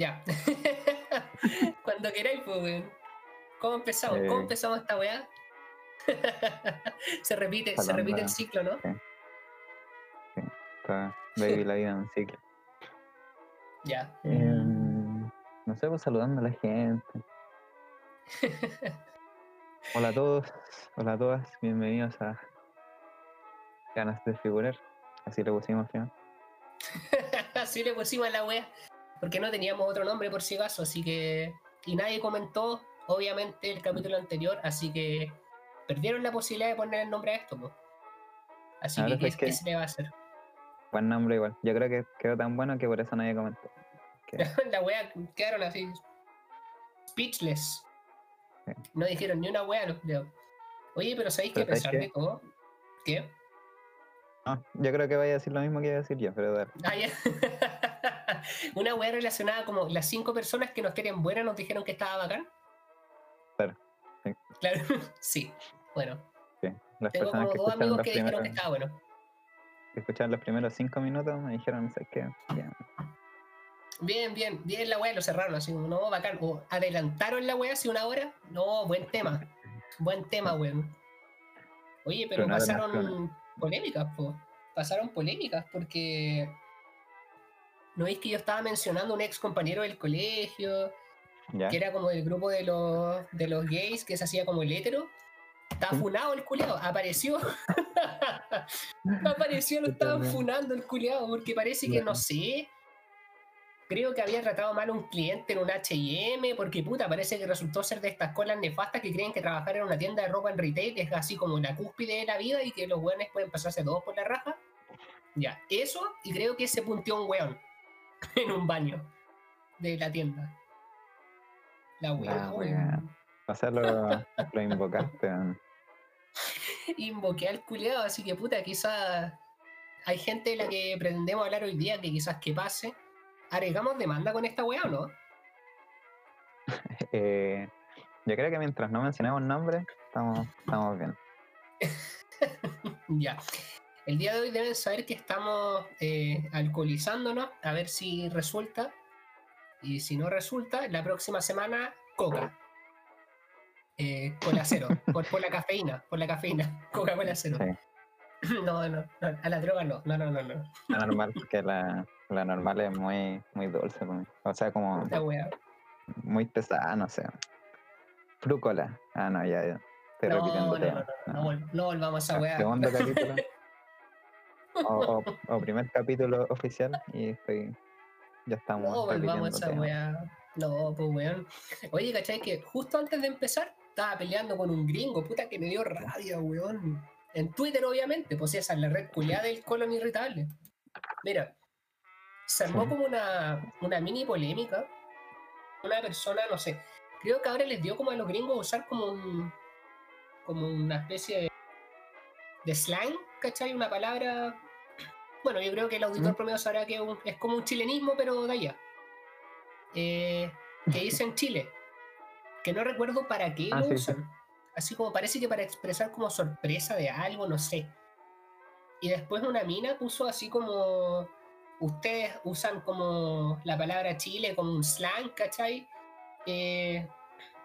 Ya. Cuando queráis, pues, weón. ¿Cómo empezamos? ¿Cómo Eh. empezamos esta weá? se repite, se repite el ciclo, ¿no? Está baby la vida en un ciclo. Ya. Em, no sé, pues saludando a la gente. Hola a todos, hola a todas, bienvenidos a Ganas de Figurar. Así le pusimos al final. Así le pusimos a la wea. Porque no teníamos otro nombre por si acaso, así que. Y nadie comentó, obviamente, el capítulo anterior, así que perdieron la posibilidad de poner el nombre a esto, po. Así que, ¿qué, es que- qué se le va a hacer? Buen nombre igual. Yo creo que quedó tan bueno que por eso nadie comentó. la wea quedaron así. Speechless. Sí. No dijeron ni una wea, los. Oye, pero ¿sabéis que a Pero ¿sabes pesar qué? de todo? ¿Qué? No, yo creo que vaya a decir lo mismo que iba a decir yo, pero dale. Ah, ya. Una wea relacionada como las cinco personas que nos quieren buena nos dijeron que estaba bacán. Claro, sí. Claro, sí. Bueno, Sí. Las tengo personas como que dos amigos que dijeron primeros, que estaba bueno. que escucharon los primeros cinco minutos me dijeron, ¿sabes qué? Bien, bien, bien la wea, lo cerraron así, no, bacán. O adelantaron la wea hace una hora. No, buen tema. Buen tema, weón. Oye, pero pasaron polémicas, po. Pasaron polémicas porque. ¿No es que yo estaba mencionando a un ex compañero del colegio? ¿Ya? que era como del grupo de los, de los gays que se hacía como el hétero. Sí. funado el culiado, apareció. apareció, lo estaban funando el culiado, porque parece que no sé. Creo que había tratado mal a un cliente en un HM, porque puta, parece que resultó ser de estas colas nefastas que creen que trabajar en una tienda de ropa en retail es así como la cúspide de la vida y que los weones pueden pasarse todos por la raja. Ya, eso, y creo que se punteó un weón en un baño de la tienda. La weá, La weón. weá. O sea, lo, lo invocaste. invoqué al culiado, así que puta, quizás hay gente de la que pretendemos hablar hoy día que quizás que pase. ¿Arriesgamos demanda con esta weá o no? Eh, yo creo que mientras no mencionemos nombres, estamos, estamos bien. Ya. El día de hoy deben saber que estamos eh, alcoholizándonos, a ver si resulta. Y si no resulta, la próxima semana, coca. Eh, cola cero, por, por la cafeína, por la cafeína, Coca-Cola cero. Sí. No, no, no, a la droga no, no, no, no, no. La normal, porque la, la normal es muy, muy dulce. para mí. O sea, como Esta weá. muy pesada, no sé. Frúcola. Ah, no, ya, ya. No, no, no, no, no, vol- no volvamos a esa weá. Segundo capítulo. O, o- o primer capítulo oficial y estoy. Ya estamos. No volvamos a esa. No, pues weón. Oye, ¿cachai? Que justo antes de empezar estaba peleando con un gringo, puta que me dio rabia, weón. En Twitter, obviamente, pues esa es la red culiada del colon irritable. Mira, se armó como una, una mini polémica. Una persona, no sé, creo que ahora les dio como a los gringos usar como un. como una especie de, de slang, ¿cachai? Una palabra. Bueno, yo creo que el auditor Mm. promedio sabrá que es, un- es como un chilenismo, pero de allá. Eh, que dice en Chile. Que no recuerdo para qué Ah, lo sí, sí. usan. Así como parece que para expresar como sorpresa de algo, no sé. Y después una mina puso así como. Ustedes usan como la palabra Chile como un slang, ¿cachai? Eh,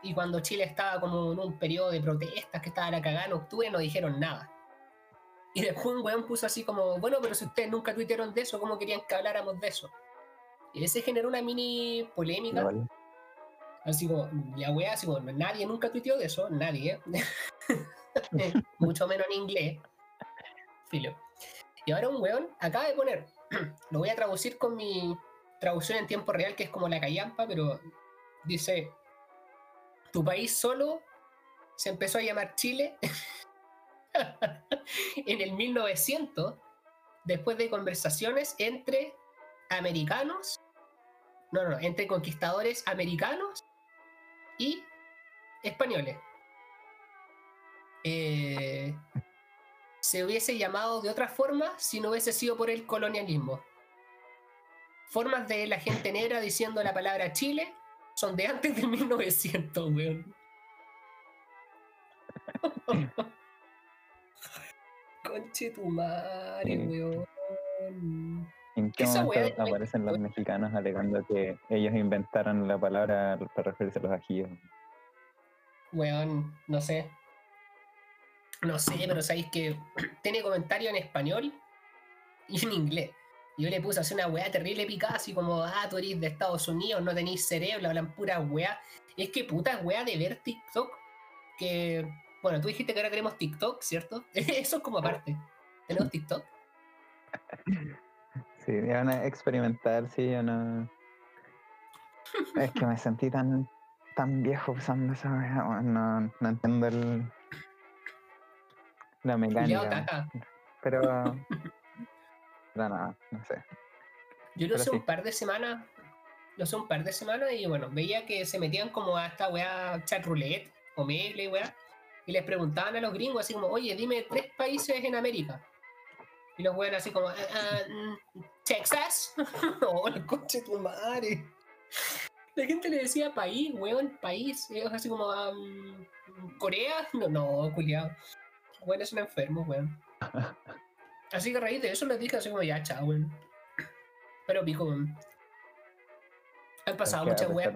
y cuando Chile estaba como en un periodo de protestas que estaba la cagada en octubre, no dijeron nada. Y después un weón puso así como, bueno, pero si ustedes nunca tuitearon de eso, ¿cómo querían que habláramos de eso? Y ese generó una mini polémica. Lol. Así como, la weá, así como, nadie nunca tuiteó de eso, nadie. Mucho menos en inglés. Filo. Y ahora un weón acaba de poner, lo voy a traducir con mi traducción en tiempo real, que es como la callampa, pero dice, tu país solo se empezó a llamar Chile en el 1900, después de conversaciones entre americanos, no, no, entre conquistadores americanos y españoles. Eh, se hubiese llamado de otra forma si no hubiese sido por el colonialismo. Formas de la gente negra diciendo la palabra Chile son de antes de 1900, weón. Conche tu madre, Sí. weón. ¿En qué momento aparecen los mexicanos alegando que ellos inventaron la palabra para referirse a los ajillos? Weón, no sé. No sé, pero sabéis que tiene comentario en español y en inglés. Yo le puse así una weá terrible picada, así como, ah, tú eres de Estados Unidos, no tenéis cerebro, hablan pura weá. Es que puta weá de ver TikTok, que, bueno, tú dijiste que ahora queremos TikTok, ¿cierto? Eso es como aparte. ¿Tenemos TikTok? Sí, van a experimentar, sí, yo no. Es que me sentí tan, tan viejo usando esa no, no entiendo el, la mecánica. Pero. Pero nada, no sé. Yo lo sé sí. un par de semanas, lo sé un par de semanas y bueno, veía que se metían como a esta weá chat roulette o Megle y weá, y les preguntaban a los gringos así como, oye, dime tres países en América. Y los weones así como, "Ah, ah, mm, Texas. oh, el coche tu madre. La gente le decía país, weón, país. Ellos así como, "Ah, mm, Corea. No, no, culiado. Weón, es un enfermo, weón. Así que a raíz de eso les dije así como, ya, chao, weón. Pero pico, weón. Han pasado muchas weas.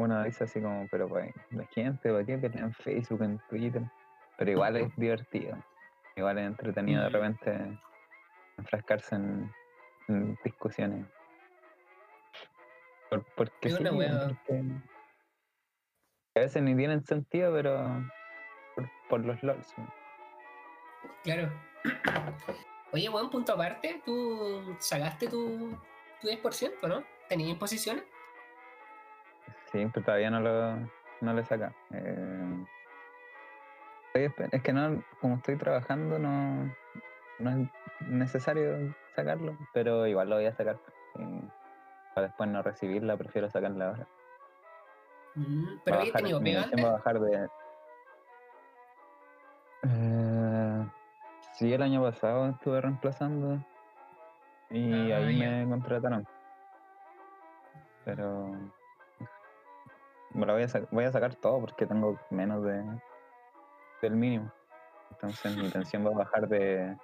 Uno dice así como, pero pues, la gente, ¿para qué en Facebook, en Twitter? Pero igual es divertido. Igual es entretenido de Mm. repente enfrascarse en, en discusiones. Por, porque sí, porque a veces ni tienen sentido, pero por, por los LOLs. Claro. Oye, weón, punto aparte, tú sacaste tu, tu 10%, ¿no? ¿Tenías posiciones? Sí, pero todavía no lo, no lo he sacado. Eh, es que no, como estoy trabajando, no, no es necesario sacarlo, pero igual lo voy a sacar. eh, para después no recibirla, prefiero sacarla ahora. Mm, pero Va a habías bajar- tenido pega va a bajar de. Eh, sí, el año pasado estuve reemplazando y Ah, ahí ya. me contrataron. Pero. Me lo voy a, voy a sacar todo porque tengo menos de, del mínimo. Entonces mi intención va a bajar de,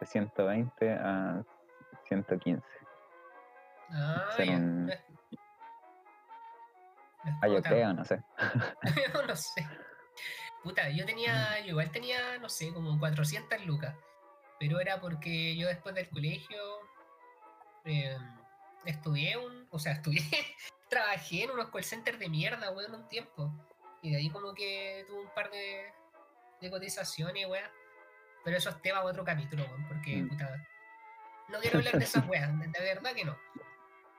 de 120 a 115. Ah, ya. un- No Ah, yo creo, sé. no sé. Puta, yo tenía, yo igual tenía, no sé, como 400 lucas. Pero era porque yo después del colegio eh, estudié un, o sea, estudié, trabajé en unos call centers de mierda, weón, un tiempo. Y de ahí como que tuve un par de, de cotizaciones, weón. Pero eso es tema para otro capítulo, weón, porque, Mm. puta, no quiero hablar de esas weas, de, de verdad que no.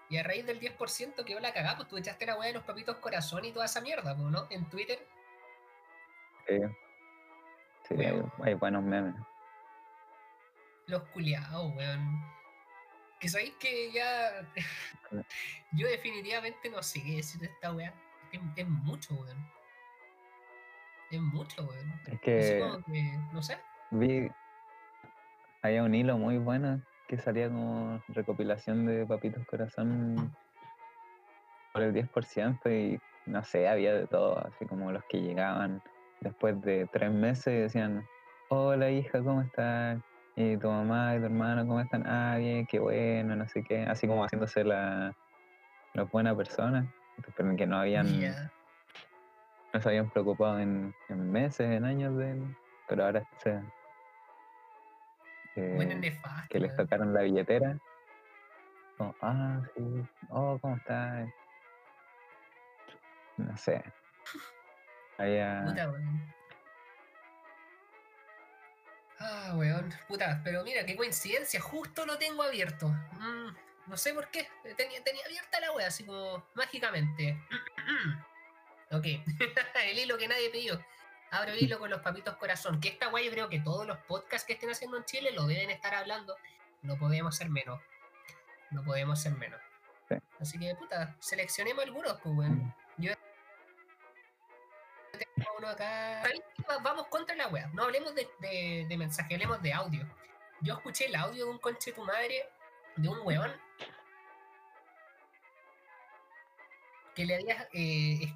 Y a raíz del 10% quedó la cagada, pues tú echaste la wea de los papitos corazón y toda esa mierda, pues, ¿no? En Twitter. Sí, sí Weón. hay buenos memes. Los culiados, weón. Que sabéis que ya. Yo definitivamente no sé qué decir de esta weá. Es, es mucho, weón. Es mucho, weón. Es que como que, no sé. vi, había un hilo muy bueno que salía como recopilación de Papitos Corazón por el 10% y no sé, había de todo, así como los que llegaban después de tres meses y decían, hola hija, ¿cómo estás? Y tu mamá y tu hermano, ¿cómo están? Ah, bien, qué bueno, no sé qué, así como haciéndose la, la buena persona, pero que no habían, no se habían preocupado en, en meses, en años de él, pero ahora se, Bueno, eh, nefasto. que les weón. tocaron la billetera. Como, ah, sí, oh, ¿cómo estás? No sé. Había, Puta. Ah, weón. Puta, pero mira, qué coincidencia. Justo lo tengo abierto. Mm, no sé por qué. Tenía, tenía abierta la wea, así como mágicamente. ok. el hilo que nadie pidió. Abro el hilo con los papitos corazón. Que esta wea yo creo que todos los podcasts que estén haciendo en Chile lo deben estar hablando. No podemos ser menos. No podemos ser menos. Sí. Así que, puta, seleccionemos algunos, pues, weón. Vamos contra la wea. No hablemos de, de, de mensaje, hablemos de audio. Yo escuché el audio de un conche tu madre, de un weón, que le había eh,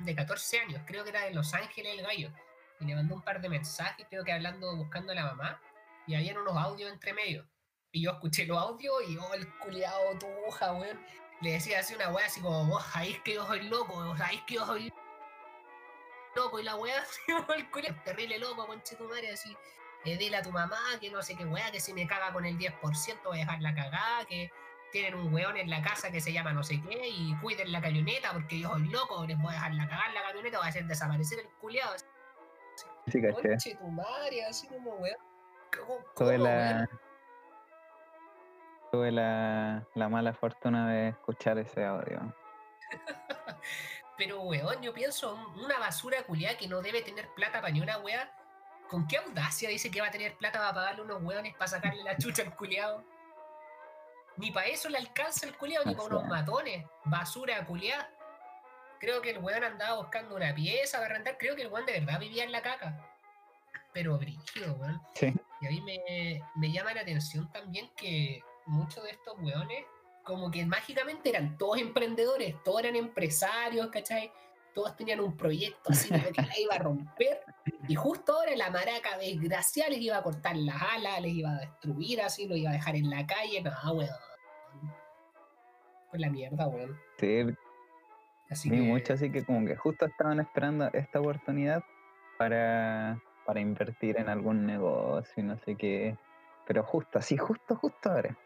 de 14 años, creo que era de Los Ángeles el gallo, y le mandó un par de mensajes, creo que hablando, buscando a la mamá, y habían unos audios entre medio. Y yo escuché los audios y oh, el culiado tuja, weón. Le decía así una weá así como, vos sabéis que yo soy loco, vos sabéis que yo soy loco. Y la weá así el culiado, terrible loco, conche tu madre, así. Eh, dile a tu mamá que no sé qué weá, que si me caga con el 10% voy a dejar la cagada, que tienen un weón en la casa que se llama no sé qué y cuiden la camioneta porque yo soy loco, les voy a dejar la cagar la camioneta, voy a hacer desaparecer el culiado. Sí, caché. Conche tu madre, así como weón. ¿Cómo, Tuve cómo, la, tuve la, la mala fortuna de escuchar ese audio. Pero weón, yo pienso, un- una basura culiada que no debe tener plata para ni una weá. ¿Con qué audacia dice que va a tener plata para pagarle unos weones para sacarle la chucha al culiado? Ni para eso le alcanza el culiado, ni para unos matones. Basura culiada. Creo que el weón andaba buscando una pieza para rentar. Creo que el weón de verdad vivía en la caca. Pero brígido, weón. Sí. Y a mí me, me llama la atención también que muchos de estos weones, como que mágicamente eran todos emprendedores, todos eran empresarios, ¿cachai? Todos tenían un proyecto así que la iba a romper. Y justo ahora la maraca desgraciada les iba a cortar las alas, les iba a destruir así, lo iba a dejar en la calle. No, weón. Pues la mierda, weón. Sí, Así que. mucho, así que como que justo estaban esperando esta oportunidad para, para invertir en algún negocio y no sé qué. Pero justo, así, justo, justo ahora.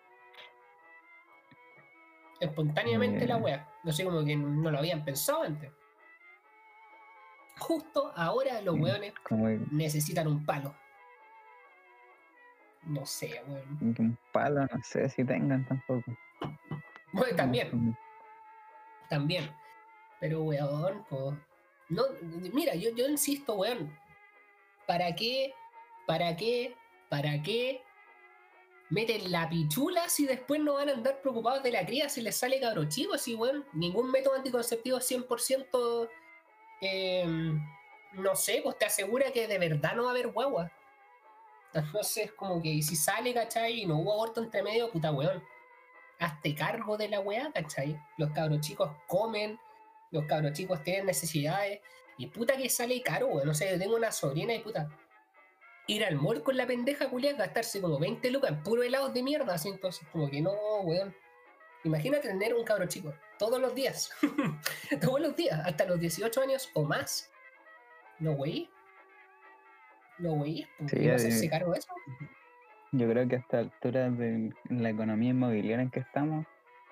Espontáneamente la Eh. wea. No sé, como que no lo habían pensado antes. Justo ahora los Mm. weones necesitan un palo. No sé, weón. un palo, no sé si tengan tampoco. Bueno, también, también. Pero, weón, po, no, mira, yo, yo insisto, weón. ¿Para qué? ¿Para qué? ¿Para qué? Meten la pichula si después no van a andar preocupados de la cría si les sale cabro chico, así, weón. Ningún método anticonceptivo es 100%, eh, no sé, pues te asegura que de verdad no va a haber guagua. Entonces, es como que si sale, ¿cachai? Y no hubo aborto entre medio, puta, weón. Hazte cargo de la weá, ¿cachai? Los cabros chicos comen, los cabros chicos tienen necesidades. Y puta que sale caro, weón. No sé, yo tengo una sobrina y puta. Ir al mall con la pendeja culiada, gastarse como 20 lucas en puro helados de mierda, así entonces, como que no, weón. Imagínate tener un cabro chico todos los días. todos los días, hasta los 18 años o más. No, wey. No, wey. Sí, ¿Iba a eh, hacerse cargo de eso? Yo creo que a esta altura de la economía inmobiliaria en que estamos,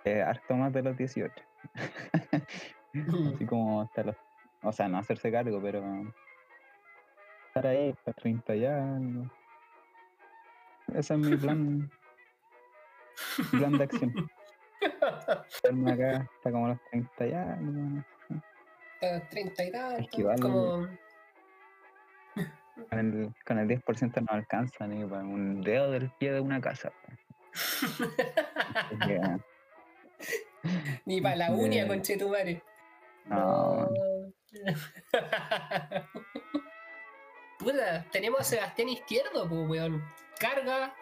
es harto más de los 18. Así como hasta los. O sea, no hacerse cargo, pero. Estar ahí hasta 30 y algo. Ese es mi plan. plan de acción. Estarme acá hasta como los 30 y algo. Hasta 30 y tanto. Es que igual- Como. Con el, con el 10% no alcanza ni para un dedo del pie de una casa. Ni para la uña, Bien. conchetumare. No. Puta, tenemos a Sebastián Izquierdo, pues, weón. Carga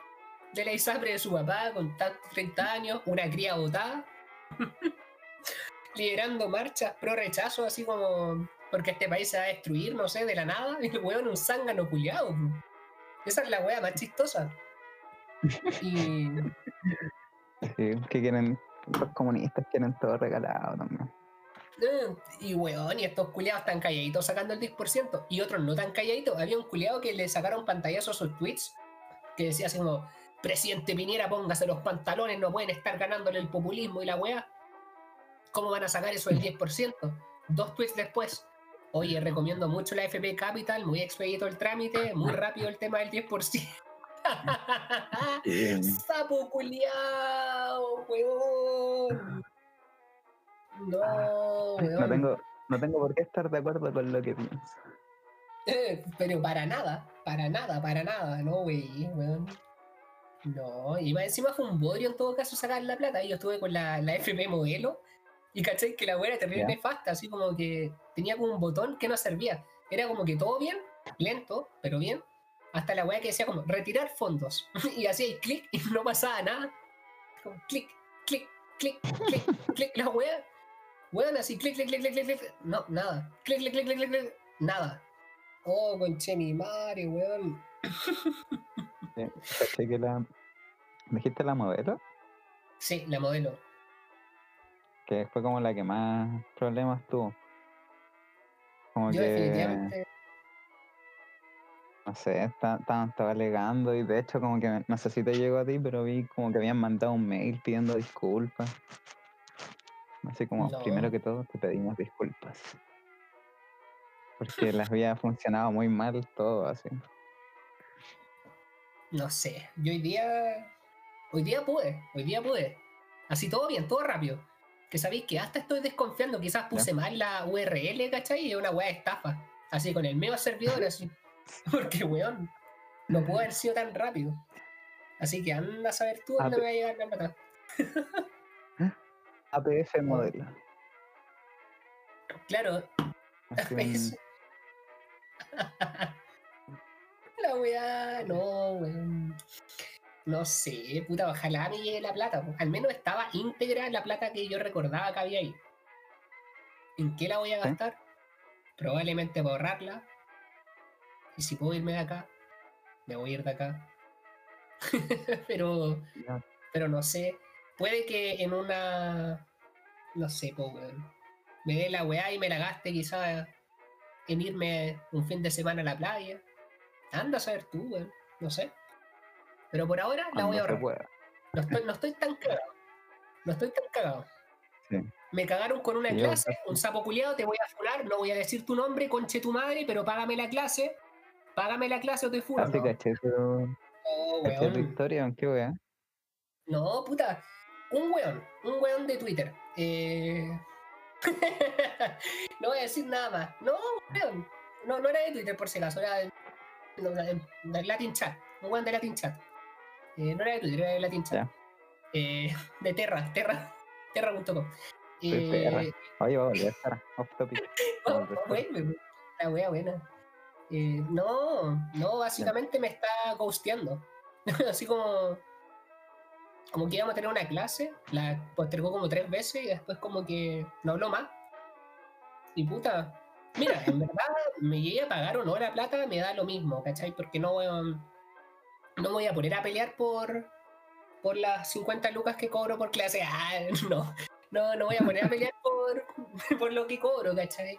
de la ISAPRE de su papá con tantos 30 años, una cría botada. Liderando marchas pro rechazo, así como porque este país se va a destruir, no sé, de la nada. Y el weón un zángano culiado. Esa es la wea más chistosa. Y sí, que quieren. Los comunistas quieren todo regalado también. Eh, Y weón, y estos culiados tan calladitos sacando el 10%, y otros no tan calladitos. Había un culiado que le sacaron pantallazo a sus tweets que decía así como: Presidente Piñera, póngase los pantalones, no pueden estar ganándole el populismo y la weá. ¿Cómo van a sacar eso del 10%? Dos tweets después. Oye, recomiendo mucho la FP Capital, muy expedito el trámite, muy rápido el tema del 10%. Sí. ¡Sapo culiao, weón! No, weón. No tengo, no tengo por qué estar de acuerdo con lo que pienso. Eh, pero para nada, para nada, para nada, no, güey, weón. No, y más encima fue un bodrio en todo caso sacar la plata. Yo estuve con la, la FP modelo y caché que la weá era terrible Ya. nefasta, así como que tenía como un botón que no servía. Era como que todo bien, lento, pero bien. Hasta la weá que decía como retirar fondos. y hacía clic y no pasaba nada. Como clic, clic, clic, clic, clic, la weá. Weón, así clic, clic, clic, clic, clic, clic. No, nada. Clic, clic, clic, clic, clic, clic. Nada. Oh, conche mi madre, weón. Sí, que la, ¿Dijiste la modelo? Sí, la modelo. Que fue como la que más problemas tuvo. Como Yo que, definitivamente. no sé, esta- estaban estaba alegando y de hecho como que, no sé si te llegó a ti, pero vi como que habían mandado un mail pidiendo disculpas. Así como, No. primero que todo, te pedimos disculpas. Porque les había funcionado muy mal todo así. No sé. Yo hoy día. Hoy día pude. Hoy día pude. Así todo bien, todo rápido. Que sabéis que hasta estoy desconfiando. Quizás puse mal la URL, ¿cachai? Y es una weá de estafa. Así con el medio servidor, así. Porque, weón, no pudo haber sido tan rápido. Así que anda a saber tú Ah, dónde pe- me va a llegar la plata. APF modelo. Claro, APS. La weá, no, weón. No sé, puta, ojalá me llegue la plata. Al menos estaba íntegra la plata que yo recordaba que había ahí. ¿En qué la voy a gastar? Probablemente para ahorrarla. Y si puedo irme de acá, me voy a ir de acá. pero, pero no sé. Puede que en una. No sé, po, weón. Me dé la weá y me la gaste quizás en irme un fin de semana a la playa. Anda a saber tú, weón. No sé. Pero por ahora la voy a se ahorrar. No estoy, no estoy tan cagado. No estoy tan cagado. Sí. Me cagaron con una Sí, clase, un sapo culiado, te voy a funar, no voy a decir tu nombre, conche tu madre, pero págame la clase. Págame la clase o te funo. Así ¿no? caché tu, Oh, caché tu historia, aunque wea. No, puta. Un weón, un weón de Twitter. Eh... no voy a decir nada más. No, weón. No, no era de Twitter por si acaso, era de, no, de- de Latin Chat. Un weón de Latin Chat. Eh, no era de Twitter, era de Latin Chat. Eh, de Terra, Terra, Terra.com. Soy perra. Oye, va a volver, Sara, off topic. Oh, bueno, la wea buena. No, no, básicamente me está ghosteando. Así como. Como que íbamos a tener una clase, la postergó como tres veces y después como que no habló más. Y puta, mira, en verdad me llegué a pagar o no la plata, me da lo mismo, ¿cachai? Porque no voy a, no me voy a poner a pelear por, por las 50 lucas que cobro por clase. Ah, no, no, no voy a poner a pelear por, por lo que cobro, ¿cachai?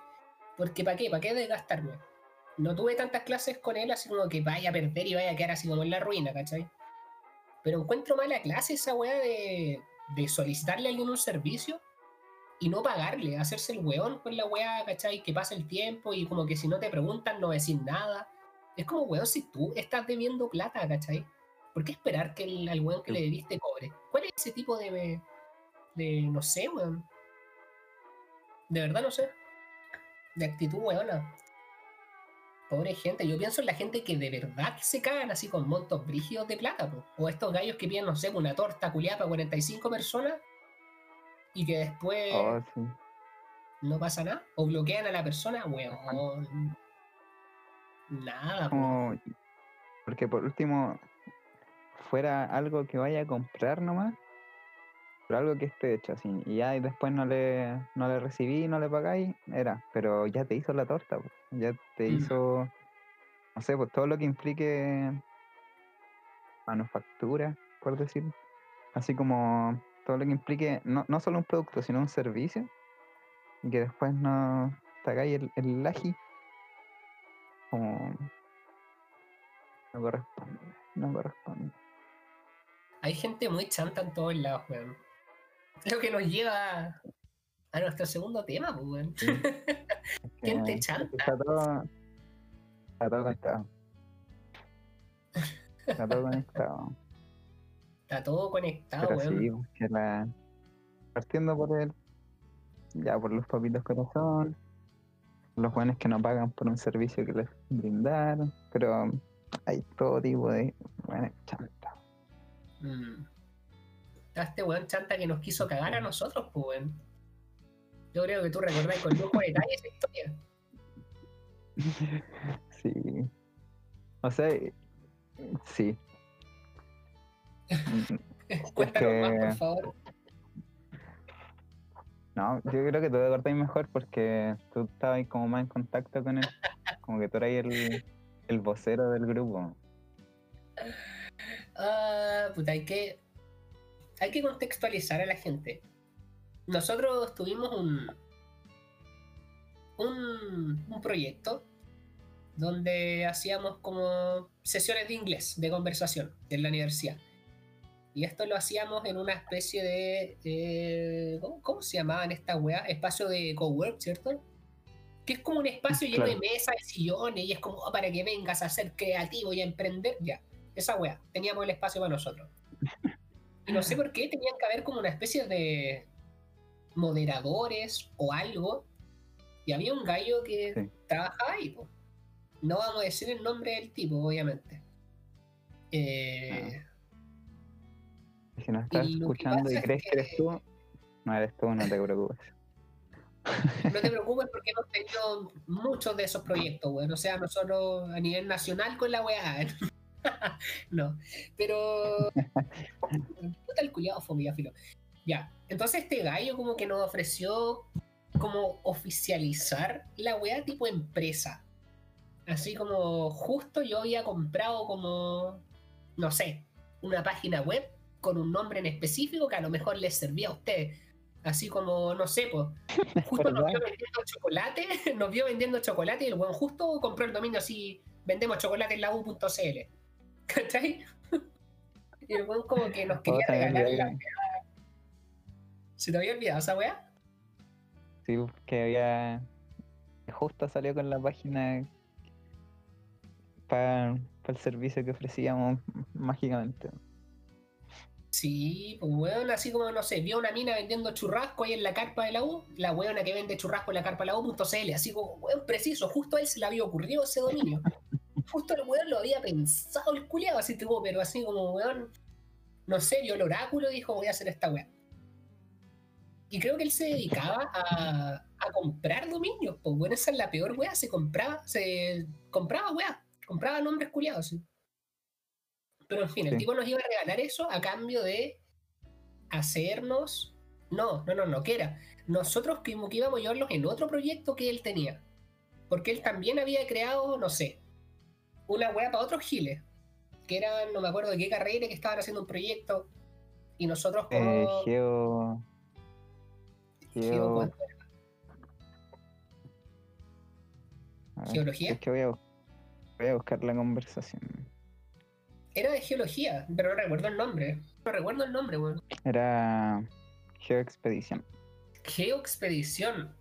Porque ¿para qué? ¿Para qué desgastarme? No tuve tantas clases con él así como que vaya a perder y vaya a quedar así como en la ruina, ¿cachai? Pero encuentro mala clase esa weá de, de solicitarle a alguien un servicio y no pagarle, hacerse el weón con la weá, ¿cachai? Que pasa el tiempo y como que si no te preguntan no decís nada. Es como, weón, si tú estás debiendo plata, ¿cachai? ¿Por qué esperar que el, al weón que le debiste cobre? ¿Cuál es ese tipo de, de, no sé, weón? De verdad no sé. De actitud weona. Pobre gente, yo pienso en la gente que de verdad se cagan así con montos brígidos de plata, po. o estos gallos que piden, no sé, una torta culiada para 45 personas y que después Oh, sí. no pasa nada, o bloquean a la persona, weón. Nada, po. Como, porque por último, fuera algo que vaya a comprar nomás, pero algo que esté hecho así, y ya y después no le, no le recibí, no le pagáis, era, pero ya te hizo la torta, po, ya te Mm. hizo, no sé, pues todo lo que implique manufactura, por decir, así como todo lo que implique no, no solo un producto, sino un servicio, y que después no te hagáis el, el laji, como no corresponde, no corresponde. Hay gente muy chanta en todos lados, weón. Lo que nos lleva a nuestro segundo tema, pues, weón. Sí. Gente Que chanta. Está todo, está todo conectado. Está todo conectado. Está todo conectado, Pero weón. sí, que la, partiendo por el, ya por los papitos corazón, los buenos que no pagan por un servicio que les brindaron, pero hay todo tipo de buenas chantas. Mm. Este weón chanta que nos quiso cagar a nosotros, pues, weón. Yo creo que tú recordás con lujo de detalle esa historia. Sí. O sea, sí. Cuéntanos más, por favor. No, yo creo que tú te acordáis mejor porque tú estabas como más en contacto con él. Como que tú eras el, el vocero del grupo. Ah, weá, puta, hay que, hay que contextualizar a la gente. Nosotros tuvimos un, un, un proyecto donde hacíamos como sesiones de inglés, de conversación en la universidad. Y esto lo hacíamos en una especie de. eh, ¿cómo, cómo se llamaban estas weas? Espacio de cowork, ¿cierto? Que es como un espacio lleno de Claro. mesas y sillones y es como oh, para que vengas a ser creativo y a emprender. Ya, esa wea. Teníamos el espacio para nosotros. Y no sé por qué tenían que haber como una especie de moderadores o algo. Y había un gallo que Sí. trabajaba ahí, po. No vamos a decir el nombre del tipo, obviamente. Eh, Si nos estás Y escuchando y es crees que eres tú, no eres tú, no te preocupes. No te preocupes porque hemos tenido muchos de esos proyectos, weón. O sea, nosotros a nivel nacional con la weá. no, pero. Puta el culiado fue ya, filo. Ya, entonces este gallo como que nos ofreció como oficializar la weá tipo empresa. Así como justo yo había comprado como, no sé, una página web con un nombre en específico que a lo mejor les servía a ustedes. Así como, no sé, pues, justo nos vio vendiendo chocolate, nos vio vendiendo chocolate y el weón justo compró el dominio así, vendemos chocolate en la U.cl. ¿Cachai? Y el weón como que nos quería regalar la ¿Se te había olvidado esa weá? Sí, que había. Justo salió con la página para el servicio que ofrecíamos mágicamente. Sí, pues weón, así como, no sé, vio una mina vendiendo churrasco ahí en la carpa de la U, la weona que vende churrasco en la carpa de la U.cl, así como, weón, preciso, justo a él se le había ocurrido ese dominio. Justo el weón lo había pensado el culiado, así tipo, pero así como, weón, no sé, vio el oráculo y dijo, voy a hacer esta weá. Y creo que él se dedicaba a, a comprar dominios, pues bueno, esa es la peor weá, se compraba, se compraba weá, compraba nombres culiados, sí. Pero en fin, el tipo nos iba a regalar eso a cambio de hacernos. No, no, no, no, que era. Nosotros que íbamos a llevarlos en otro proyecto que él tenía. Porque él también había creado, no sé, una weá para otros giles. Que eran, no me acuerdo de qué carrera, que estaban haciendo un proyecto. Y nosotros como. Eh, Geo. Geo- Geo. ¿Geología? Es que voy a, voy a buscar la conversación. Era de geología, pero no recuerdo el nombre. No recuerdo el nombre, weón. Era Geoexpedición. Geoexpedición.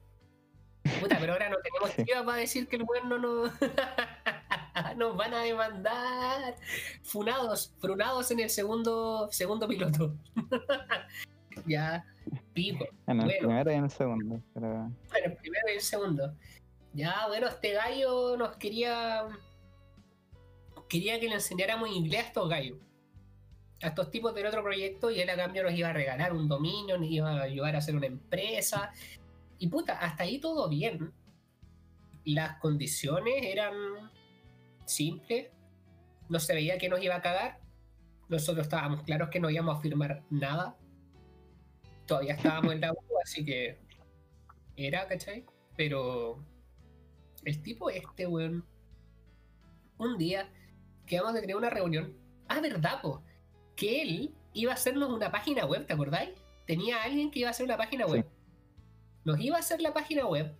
Puta, pero ahora no tenemos Sí. para decir que el weón no nos. nos van a demandar. Funados, funados en el segundo, segundo piloto. ya, pico. En el Bueno. primero y en el segundo. Pero Bueno, el primero y el segundo. Ya, bueno, este gallo nos quería. Quería que le enseñáramos inglés a estos gallos. A estos tipos del otro proyecto y él a cambio nos iba a regalar un dominio, nos iba a ayudar a hacer una empresa. Y puta, hasta ahí todo bien. Las condiciones eran simples. No se veía que nos iba a cagar. Nosotros estábamos claros que no íbamos a firmar nada. Todavía estábamos en la U, así que era, ¿cachai? Pero el tipo este, weón, un día que vamos a tener una reunión. Ah, verdad, po. Que él iba a hacernos una página web, ¿te acordáis? Tenía alguien que iba a hacer una página Sí. web. Nos iba a hacer la página web.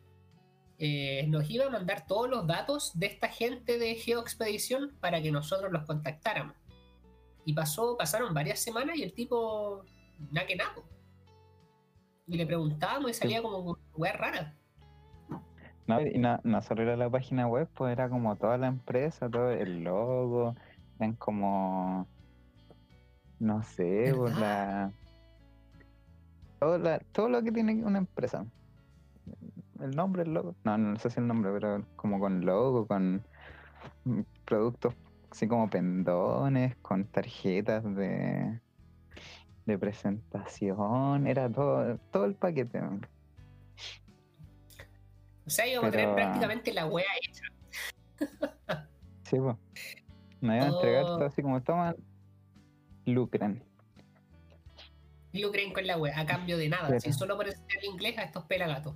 Eh, nos iba a mandar todos los datos de esta gente de GeoExpedición para que nosotros los contactáramos. Y pasó, pasaron varias semanas y el tipo, nada que nada. Y le preguntábamos y salía como weá rara. no, y no, no solo era la página web, pues era como toda la empresa, todo el logo, eran como no sé, pues la todo, la- todo lo que tiene una empresa. El nombre, el logo. No, no sé si el nombre, pero como con logo, con productos así como pendones, con tarjetas de, de presentación. Era todo, todo el paquete. O sea, íbamos a tener ah, prácticamente la wea hecha. Sí, pues. Me iban a entregar Oh. todo así como toman, lucran. lucren con la wea, a cambio de nada, Pero- así, solo por enseñar inglés a estos pelagatos.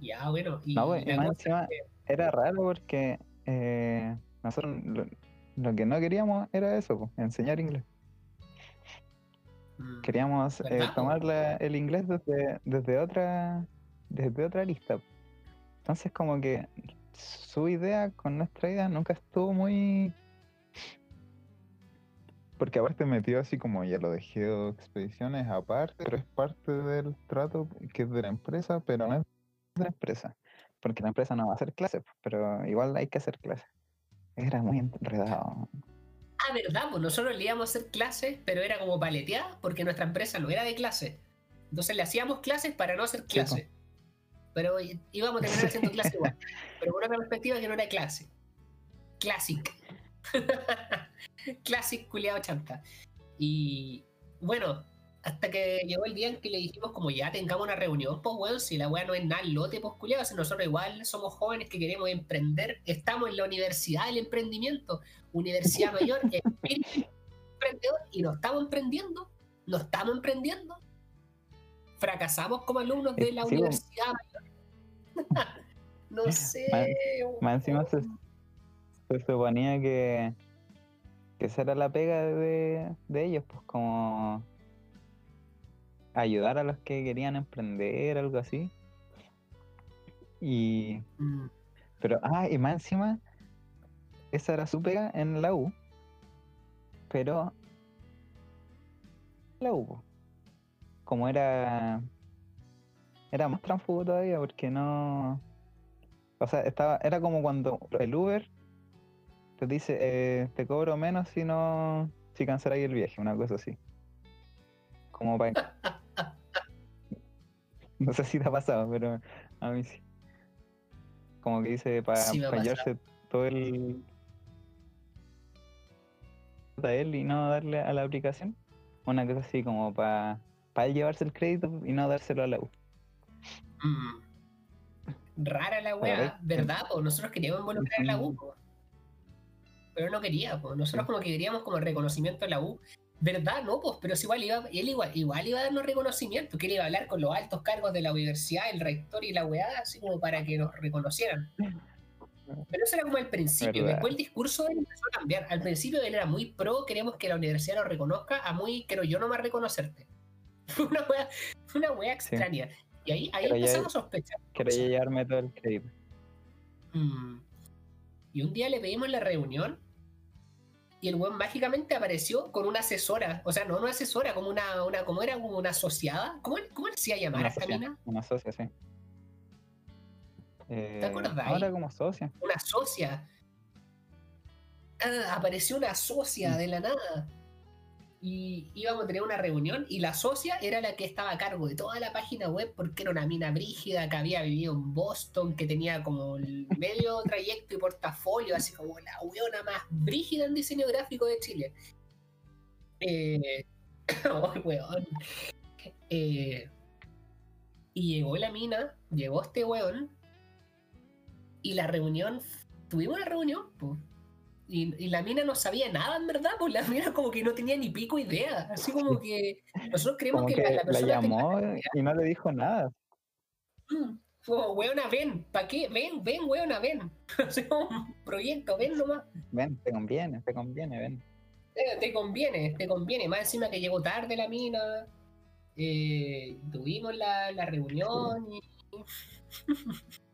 Ya, bueno, y No, pues, y encima- que- Era raro porque eh, nosotros lo, lo que no queríamos era eso, pues, enseñar inglés. Mm, Queríamos eh, tomar la- el inglés desde, desde otra desde otra lista. Entonces como que su idea con nuestra idea nunca estuvo muy... Porque aparte metió así como ya lo de Expediciones aparte, pero es parte del trato que es de la empresa, pero no es de la empresa. Porque la empresa no va a hacer clases, pero igual hay que hacer clases. Era muy enredado. Ah, verdad, pues nosotros le íbamos a hacer clases, pero era como paleteada porque nuestra empresa no era de clases. Entonces le hacíamos clases para no hacer Sí, clases. Pero í- íbamos a terminar haciendo clases igual. Pero con una perspectiva que no era clase. Classic. Classic culiado chanta. Y bueno, hasta que llegó el día en que le dijimos como ya tengamos una reunión, pues weón, si la weá no es nada lote, pues culiado, si nosotros igual somos jóvenes que queremos emprender, estamos en la universidad del emprendimiento, universidad mayor, emprendedor, y no estamos emprendiendo, no estamos emprendiendo. Fracasamos como alumnos de la Sí, pues. universidad mayor. no sé. Más encima se, se suponía que, que esa era la pega de, de ellos, pues como ayudar a los que querían emprender, algo así. Y, Mm, pero, ah, y más encima, esa era su pega en la U, pero la U, como era, era más tránsfugo todavía, porque no, o sea, estaba, era como cuando el Uber te dice, eh, te cobro menos si no, si canceláis el viaje, una cosa así. Como para... no sé si te ha pasado, pero a mí sí. Como que dice para Sí llevarse todo el... a él y no darle a la aplicación. Una cosa así como para él llevarse el crédito y no dárselo a la U. mm. Rara la weá. ¿verdad? po? nosotros queríamos involucrar a la U, po. pero no quería, po. nosotros como que queríamos como reconocimiento a la U. ¿Verdad? No, pues, pero si igual iba, él igual, igual iba a darnos reconocimiento, que él iba a hablar con los altos cargos de la universidad, el rector y la weá, así como para que nos reconocieran. Pero eso era como el principio, Verdad. después el discurso de él empezó a cambiar. Al principio él era muy pro, queremos que la universidad lo reconozca, a muy, quiero yo nomás reconocerte. Fue una weá, una weá Sí. extraña. Y ahí, ahí empezamos a sospechar. Cosas. llevarme todo el crédito. Mm. Y un día le pedimos la reunión y el weón mágicamente apareció con una asesora. O sea, no una asesora, como una, una como era como una asociada. ¿Cómo, cómo le decía llamar Una a esta socia, mina? una socia, sí. Eh, acordáis? Ahora como socia. Una socia. Ah, apareció una socia Mm. de la nada. Y íbamos a tener una reunión y la socia era la que estaba a cargo de toda la página web porque era una mina brígida que había vivido en Boston, que tenía como el medio trayecto y portafolio, así como la weona más brígida en diseño gráfico de Chile. Eh, ay, weón. Eh, y llegó la mina, llegó este weón, y la reunión, tuvimos una reunión, po. Y, y la mina no sabía nada, en verdad, pues la mina como que no tenía ni pico idea. Así como que nosotros creemos que, que la, la la persona llamó y no le dijo nada. Mm, Como, weona, ven, ¿para qué? Ven, ven, weona, ven. Así como un proyecto, ven nomás. Ven, te conviene, te conviene, ven. Eh, te conviene, te conviene. Más encima que llegó tarde la mina. eh, tuvimos la, la reunión y...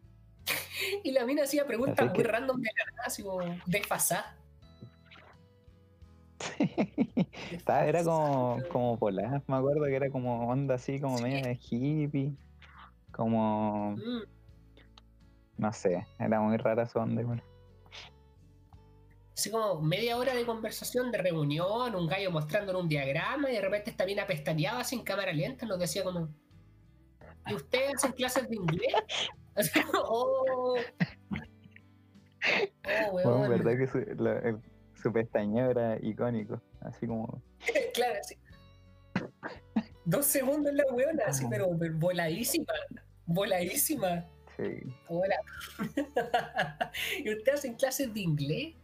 y la mina hacía preguntas muy que- random de la nada, así como desfasadas. Estaba- era como, como polar, me acuerdo que era como onda así, como Sí. medio de hippie. Como, Mm, no sé, era muy rara su onda. igual. Así como media hora de conversación, de reunión, un gallo mostrando un diagrama y de repente esta mina pestañeaba sin cámara lenta, nos decía como, ¿y ustedes hacen clases de inglés? Oh, oh, Bueno, verdad que su, la- el- su pestañeo era icónico, así como, claro, así. Dos segundos la weona, así, pero, pero voladísima, voladísima. sí, Hola. ¿Y ustedes hacen clases de inglés?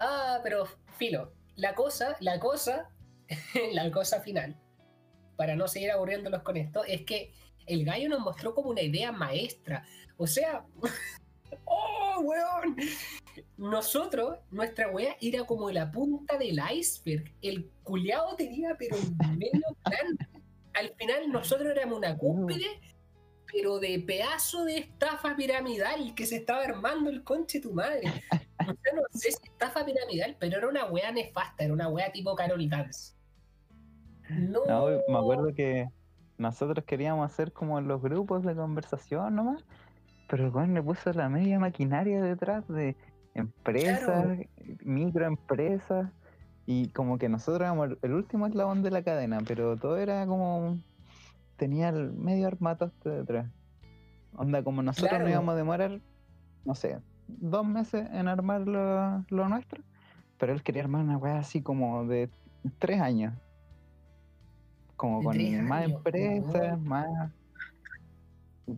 Ah, pero filo, la cosa, la cosa, la cosa final, para no seguir aburriéndolos con esto, es que el gallo nos mostró como una idea maestra. O sea, ¡oh, weón! nosotros, nuestra wea era como la punta del iceberg. El culiao tenía, pero medio plan. Al final, nosotros éramos una cúspide, pero de pedazo de estafa piramidal que se estaba armando el conche tu madre. O sea, no sé si estafa piramidal, pero era una wea nefasta, era una wea tipo Carol Dance. No, me acuerdo que nosotros queríamos hacer como los grupos de conversación nomás, pero el weón le puso la media maquinaria detrás de empresas, microempresas, y como que nosotros éramos el- el último eslabón de la cadena, pero todo era como. tenía el medio armatoste detrás. Onda, como nosotros Claro. nos íbamos a demorar, no sé, dos meses en armar lo, lo nuestro, pero él quería armar una weá así como de tres años. Como con más empresas, weón. más.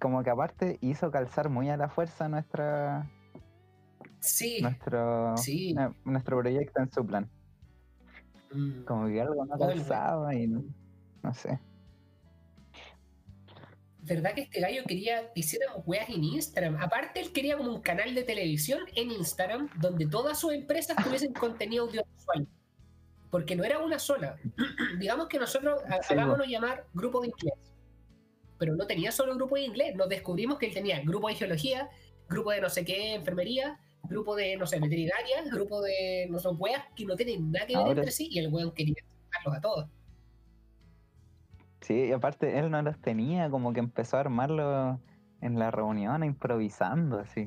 Como que aparte hizo calzar muy a la fuerza nuestra, Sí, nuestro, sí. eh, nuestro proyecto en su plan. Mm. Como que algo no el calzaba y no, no sé. ¿Verdad que este gallo quería que hiciéramos weas en Instagram? Aparte, él quería como un canal de televisión en Instagram donde todas sus empresas tuviesen contenido audiovisual. Porque no era una sola. Digamos que nosotros Sí, hagámonos llamar grupo de inglés. Pero no tenía solo grupo de inglés. Nos descubrimos que él tenía grupo de geología, grupo de no sé qué enfermería, grupo de, no sé, veterinaria, grupo de, no sé, weas que no tienen nada que ver Ahora- entre sí y el weón quería sacarlos a todos. Sí, y aparte él no los tenía, como que empezó a armarlo en la reunión, improvisando así.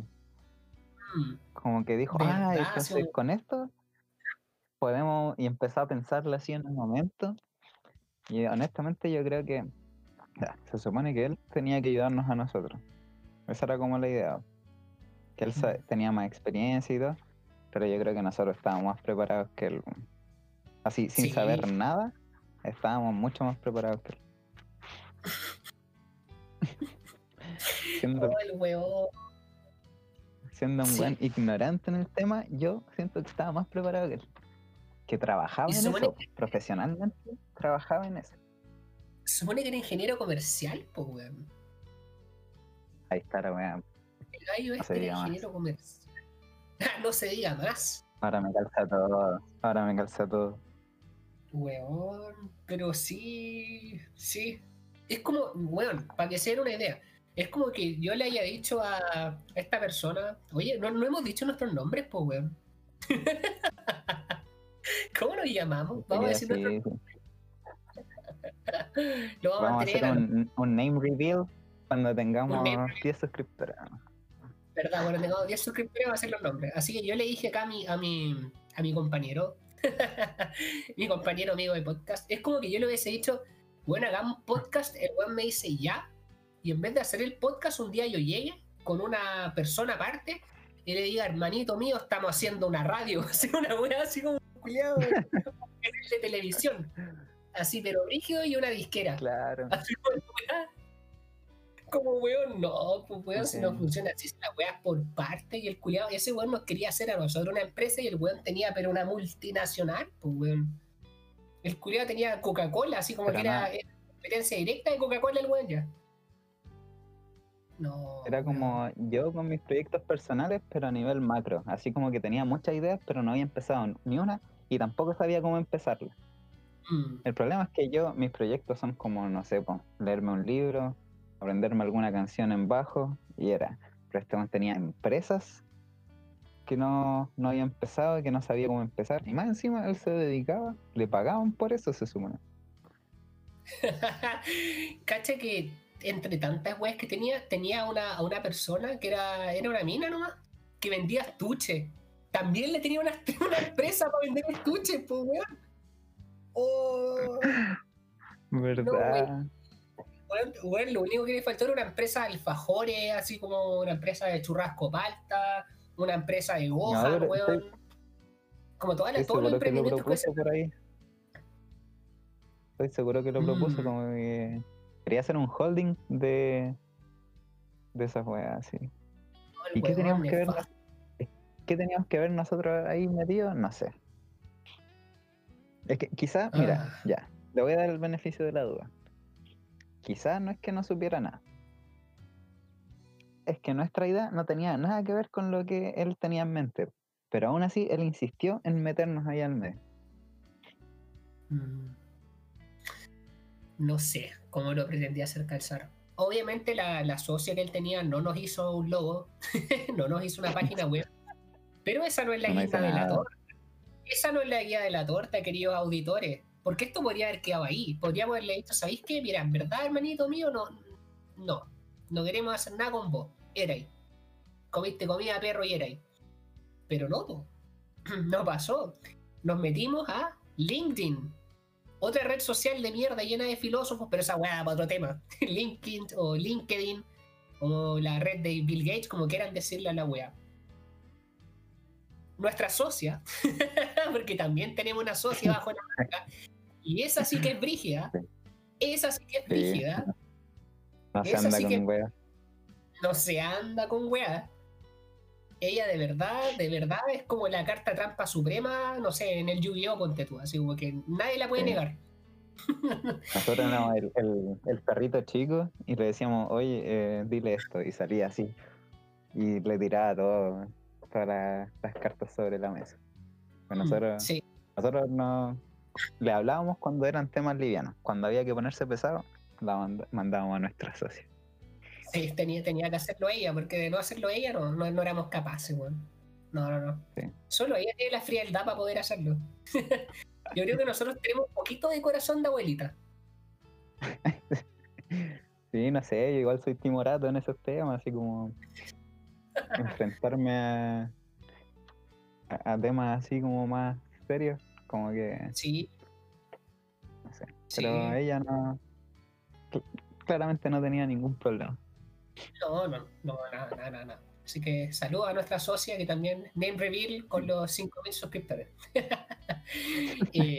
Mm. Como que dijo, ah, entonces con esto podemos, y empezó a pensarlo así en un momento. Y honestamente yo creo que ya, se supone que él tenía que ayudarnos a nosotros. Esa era como la idea. Que él tenía más experiencia y todo, pero yo creo que nosotros estábamos más preparados que él. Así, sin Sí. saber nada, estábamos mucho más preparados que él. siendo, Oh, el siendo un Sí. buen ignorante en el tema, yo siento que estaba más preparado que él. Que trabajaba en eso, profesionalmente trabajaba en eso. Se supone que era ingeniero comercial, pues, weón. Ahí está la weá. El gallo No este era más. ingeniero comercial. no se diga más, Ahora me calza todo. Ahora me calza todo. weón. Pero sí, sí. Es como, weón, para que se den una idea. Es como que yo le haya dicho a esta persona, oye, no, no hemos dicho nuestros nombres, pues, weón. ¿Cómo nos llamamos? Vamos a decir nuestro, lo vamos, Vamos a a hacer un, un name reveal cuando tengamos name 10 suscriptores. ¿verdad? Bueno, tengamos 10 suscriptores, va a ser los nombres. Así que yo le dije acá a mi, a mi, a mi compañero, mi compañero amigo de podcast, es como que yo le hubiese dicho, bueno, hagamos podcast, el weón me dice ya, y en vez de hacer el podcast, un día yo llegue con una persona aparte y le diga, hermanito mío, estamos haciendo una radio, así una weá así como culiado, canal de televisión, así pero rígido y una disquera. Claro. Así como weón, no, pues weón, si no funciona así, la weá por parte y el culiado, ese weón nos quería hacer a nosotros una empresa y el weón tenía pero una multinacional, pues weón. El culiado tenía Coca-Cola, así como Pero que era, nada. era competencia directa de Coca-Cola el weón ya. No. Era como yo con mis proyectos personales, pero a nivel macro. Así como que tenía muchas ideas, pero no había empezado ni una y tampoco sabía cómo empezarla. Mm, El problema es que yo, mis proyectos son como, no sé, leerme un libro, aprenderme alguna canción en bajo, y era. Pero este tenía empresas que no, no había empezado, que no sabía cómo empezar. Y más encima él se dedicaba, le pagaban por eso, se supone. Cacha que entre tantas weas que tenía, tenía una, a una persona que era, era una mina nomás, que vendía estuche. También le tenía una, una empresa para vender estuches, pues weón. Oh, ¿Verdad? weón, weón, lo único que le faltó era una empresa de alfajores, así como una empresa de churrasco palta, una empresa de goja, pero weón. estoy- Como todas las, todos los seguro que lo emprendimientos que propuso se por ahí. Estoy seguro que lo propuso Mm. como que quería hacer un holding de de esas weas, sí. ¿Y qué teníamos que ver? ¿Qué teníamos que ver nosotros ahí metidos? No sé. Es que quizás, mira, Ah. ya, le voy a dar el beneficio de la duda. Quizás no es que no supiera nada. Es que nuestra idea no tenía nada que ver con lo que él tenía en mente. Pero aún así, él insistió en meternos ahí al medio. Mm. No sé cómo lo pretendía hacer calzar. Obviamente la, la socia que él tenía no nos hizo un logo, no nos hizo una página web, pero esa no es la No guía hizo de la torta. Esa no es la guía de la torta, queridos auditores. Porque esto podría haber quedado ahí. Podríamos haberle dicho, ¿sabéis qué? Mira, en verdad, hermanito mío, no, no, no queremos hacer nada con vos. Era ahí. Comiste comida, perro, y era ahí. Pero no, po. no pasó. Nos metimos a LinkedIn. Otra red social de mierda llena de filósofos, pero esa weá para otro tema. LinkedIn o LinkedIn, como la red de Bill Gates, como quieran decirle a la weá. Nuestra socia, porque también tenemos una socia bajo la manga, y esa sí que es brígida. Esa sí que es Sí. brígida. No se anda sí con que- weas. no se anda con weá. Ella de verdad, de verdad es como la carta trampa suprema, no sé, en el Yu-Gi-Oh! ponte tú, así como que nadie la puede Sí. negar. Nosotros éramos el, el- el perrito chico y le decíamos, oye, eh, dile esto. Y salía así. Y le tiraba todo, la- las cartas sobre la mesa. Pero nosotros, Sí, nosotros no le hablábamos cuando eran temas livianos. Cuando había que ponerse pesado, la mandábamos a nuestra socia. sí, tenía, tenía que hacerlo ella, porque de no hacerlo ella no, no, no éramos capaces, weón. No, no, no. Sí. Solo ella tiene la frialdad para poder hacerlo. Yo creo que nosotros tenemos un poquito de corazón de abuelita. Sí, no sé, yo igual soy timorato en esos temas, así como enfrentarme a, a, a temas así como más serios, como que, Sí, no sé. sí. Pero ella no, cl- claramente no tenía ningún problema. No, no, no, nada, nada, nada, nada. Así que saludos a nuestra socia que también name reveal con los 5.000 suscriptores. Eh,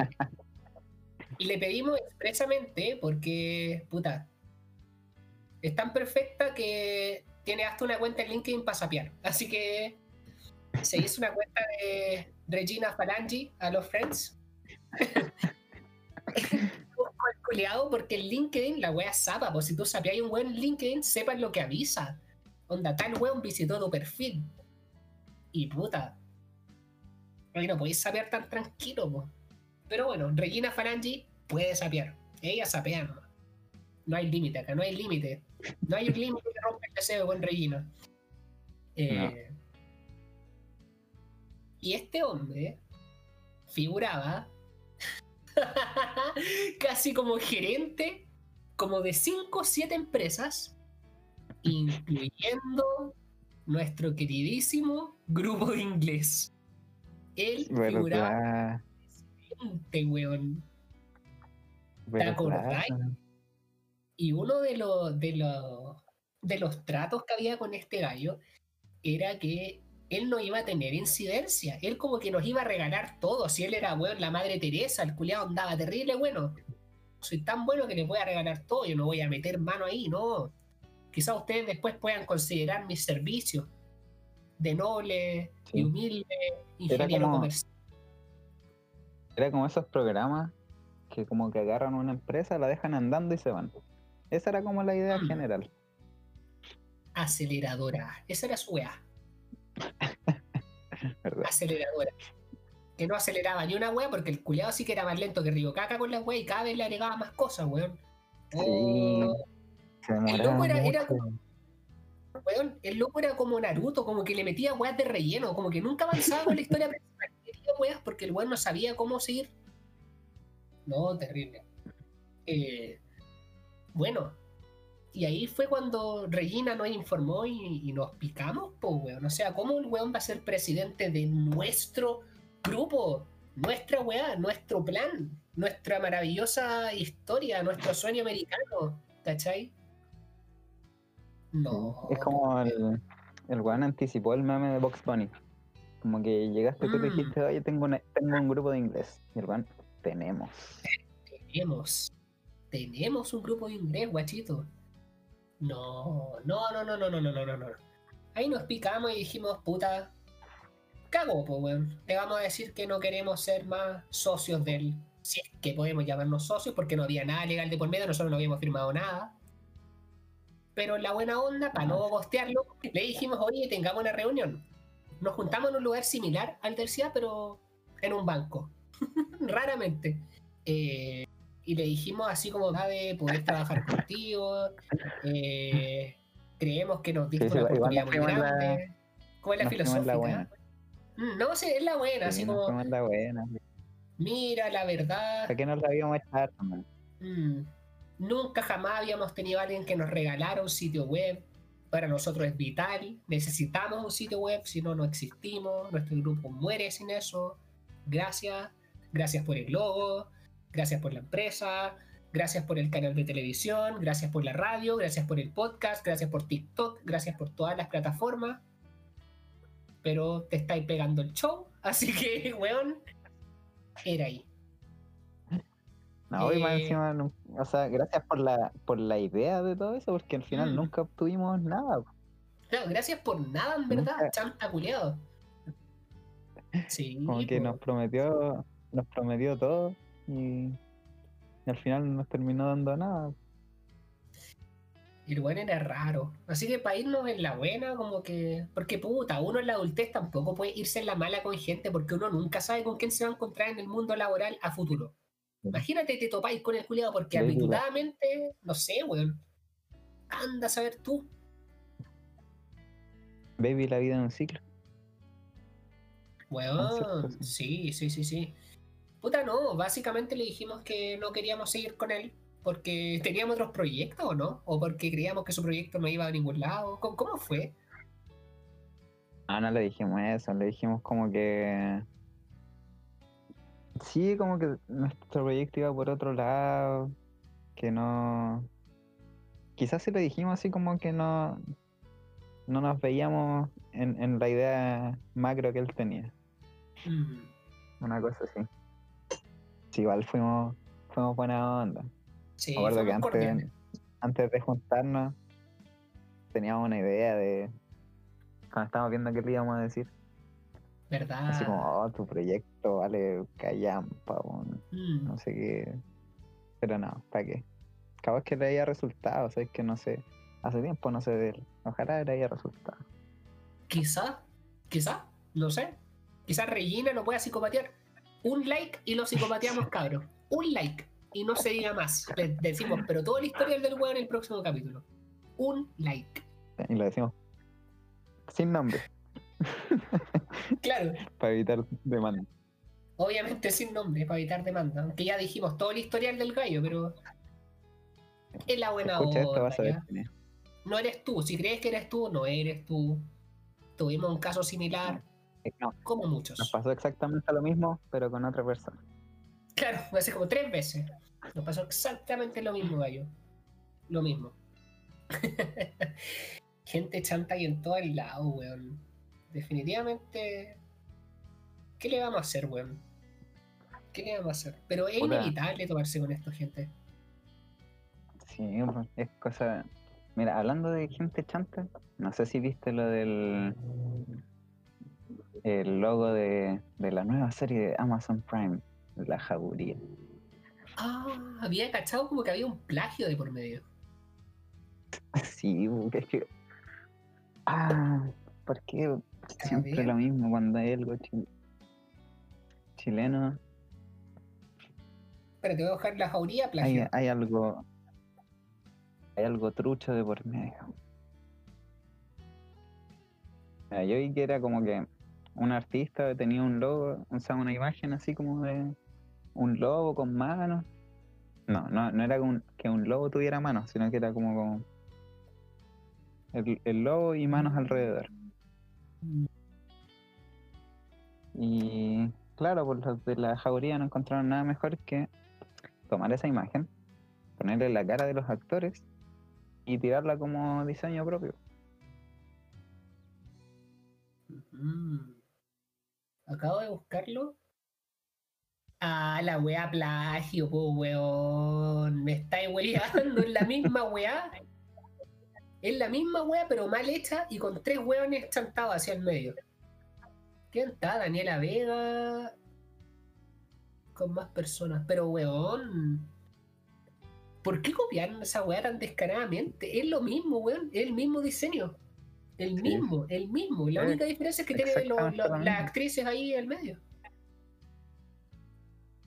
y le pedimos expresamente porque, puta, es tan perfecta que tiene hasta una cuenta en LinkedIn para sapear. Así que se hizo una cuenta de Regina Falangi a los Friends. culiado porque en LinkedIn la wea zapa, pues si tú sabías un weón en LinkedIn, sepas lo que avisa. Onda, tal weón visitó tu perfil. Y puta. Oye, no podéis sapear tan tranquilo, po. Pero bueno, Regina Falangi puede sapear. Ella sapea. No hay límite acá, no hay límite. No hay un límite que rompa el deseo con Regina. Eh, Y este hombre figuraba casi como gerente como de 5 o 7 empresas, incluyendo nuestro queridísimo grupo de inglés. Él figuraba ¿Verdad? gerente, weón. ¿Verdad? acordáis? Y uno de los, de los de los tratos que había con este gallo era que él no iba a tener incidencia. Él como que nos iba a regalar todo. Si él era weón, la madre Teresa, el culiado andaba terrible bueno. Soy tan bueno que le voy a regalar todo. Yo no voy a meter mano ahí, no. Quizás ustedes después puedan considerar mis servicios de noble y Sí. humilde ingeniero como- comercial. Era como esos programas que como que agarran una empresa, la dejan andando y se van. Esa era como la idea Mm. general. Aceleradora. Esa era su weá. aceleradora. Que no aceleraba ni una wea porque el culiado sí que era más lento que Río Caca con la wea y cada vez le agregaba más cosas, weón. Oh, Se loco era- como- weón, el loco era como Naruto, como que le metía weas de relleno, como que nunca avanzaba con la historia principal. Weas porque el weón no sabía cómo seguir. No, terrible. Eh, bueno, y ahí fue cuando Regina nos informó y, y nos picamos, pues, weón. O sea, ¿cómo el weón va a ser presidente de nuestro grupo? Nuestra weá, nuestro plan, nuestra maravillosa historia, nuestro sueño americano, ¿cachai? No. Es como el, el weón anticipó el meme de Box Bunny. Como que llegaste tú y Mm. dijiste, oye, tengo, una- tengo un grupo de inglés. Y el weón, tenemos. Tenemos. Tenemos un grupo de inglés, guachito. No, no, no, no, no, no, no, no, no, no. Ahí nos picamos y dijimos, puta, cago, pues, weón. Le vamos a decir que no queremos ser más socios del. Si es que podemos llamarnos socios, porque no había nada legal de por medio, nosotros no habíamos firmado nada. Pero en la buena onda, para no gostearlo, le dijimos, oye, tengamos una reunión. nos juntamos en un lugar similar al del CIA, pero en un banco. Raramente. Eh, y le dijimos así como, de poder trabajar contigo. Eh, creemos que nos diste una oportunidad muy grande. ¿Cómo es la filosofía? Mm, no sé, es la buena, así como. La buena. Mira, la verdad. ¿Por qué no la habíamos echado? Mm, nunca jamás habíamos tenido a alguien que nos regalara un sitio web. Para nosotros es vital. Necesitamos un sitio web, si no, no existimos. Nuestro grupo muere sin eso. Gracias. Gracias por el logo. Gracias por la empresa. Gracias por el canal de televisión. Gracias por la radio. Gracias por el podcast. Gracias por TikTok. Gracias por todas las plataformas. Pero te estáis pegando el show. Así que, weón, era ahí. No, y más eh, encima, o sea, gracias por la, por la idea de todo eso, porque al final mm. nunca obtuvimos nada. Claro, gracias por nada, en verdad, chanta culiado. Sí. Como que nos prometió, nos prometió todo y, al final no terminó dando nada. El bueno era raro. Así que para irnos en la buena, como que. Porque puta, uno en la adultez tampoco puede irse en la mala con gente, porque uno nunca sabe con quién se va a encontrar en el mundo laboral a futuro. Imagínate te topáis con el culiado porque habitualmente, no sé, weón. Anda a saber tú. Baby, la vida en un ciclo. Weón, sí, sí, sí, sí. Puta, no, básicamente le dijimos que no queríamos seguir con él porque teníamos otros proyectos, ¿o no? O porque creíamos que su proyecto no iba a ningún lado. ¿Cómo, fue? Ah, no le dijimos eso, le dijimos como que Sí, como que nuestro proyecto iba por otro lado, que no... Quizás si lo dijimos así como que no, no nos veíamos en, la idea macro que él tenía. Mm. Una cosa así. Sí, igual fuimos, fuimos buena onda. Sí, Me acuerdo que antes, antes de juntarnos teníamos una idea de cuando estábamos viendo qué le íbamos a decir. ¿Verdad? Así como, oh, tu proyecto vale callampa, mm. no sé qué. Pero no, ¿para qué? Capaz que le haya resultado, o sea, es que no sé. Hace tiempo no sé de él. Ojalá le haya resultado. Quizá, quizá, no sé. Quizá Regina lo pueda psicopatear. Un like y lo psicopateamos, cabros. Un like y no se diga más. Le decimos, pero toda la historia del weón en el próximo capítulo. Un like. Y lo decimos sin nombre. Claro. para evitar demanda. Obviamente sin nombre, para evitar demanda. Aunque ya dijimos todo el historial del gallo, pero. Es la buena hora. No eres tú. Si crees que eres tú, no eres tú. Tuvimos un caso similar. Como muchos. Nos pasó exactamente lo mismo, pero con otra persona. Claro, hace como tres veces. Nos pasó exactamente lo mismo, gallo. Lo mismo. Gente chanta y en todo el lado, weón definitivamente. ¿Qué le vamos a hacer, weón? ¿Qué le vamos a hacer? Pero es inevitable tomarse con esto, gente. Sí, es cosa. Mira, hablando de gente chanta, no sé si viste lo del. El logo de, de la nueva serie de Amazon Prime, La Jaburía. Ah, había cachado como que había un plagio de por medio. Sí, es que. Ah, ¿por qué? Siempre lo mismo cuando hay algo chileno. Pero te voy a dejar la jauría plagio. Hay, algo. Hay algo trucho de por medio. yo vi que era como que un artista tenía un logo, o sea, una imagen así como de un lobo con manos. No, no, no era que un lobo tuviera manos, sino que era como, el, el lobo y manos alrededor. Y claro, por los de la jauría no encontraron nada mejor que tomar esa imagen, ponerle la cara de los actores y tirarla como diseño propio. Acabo de buscarlo. Ah, la weá plagio, weón. Me estáis weyando, en la misma weá. Es la misma weá, pero mal hecha y con tres weones chantados hacia el medio. ¿Quién está? Daniela Vega. Con más personas. Pero weón. ¿Por qué copiaron esa weá tan descaradamente? Es lo mismo, weón. Es el mismo diseño. El Sí. mismo, el mismo. La única diferencia es que tiene lo- lo- las actrices ahí en medio.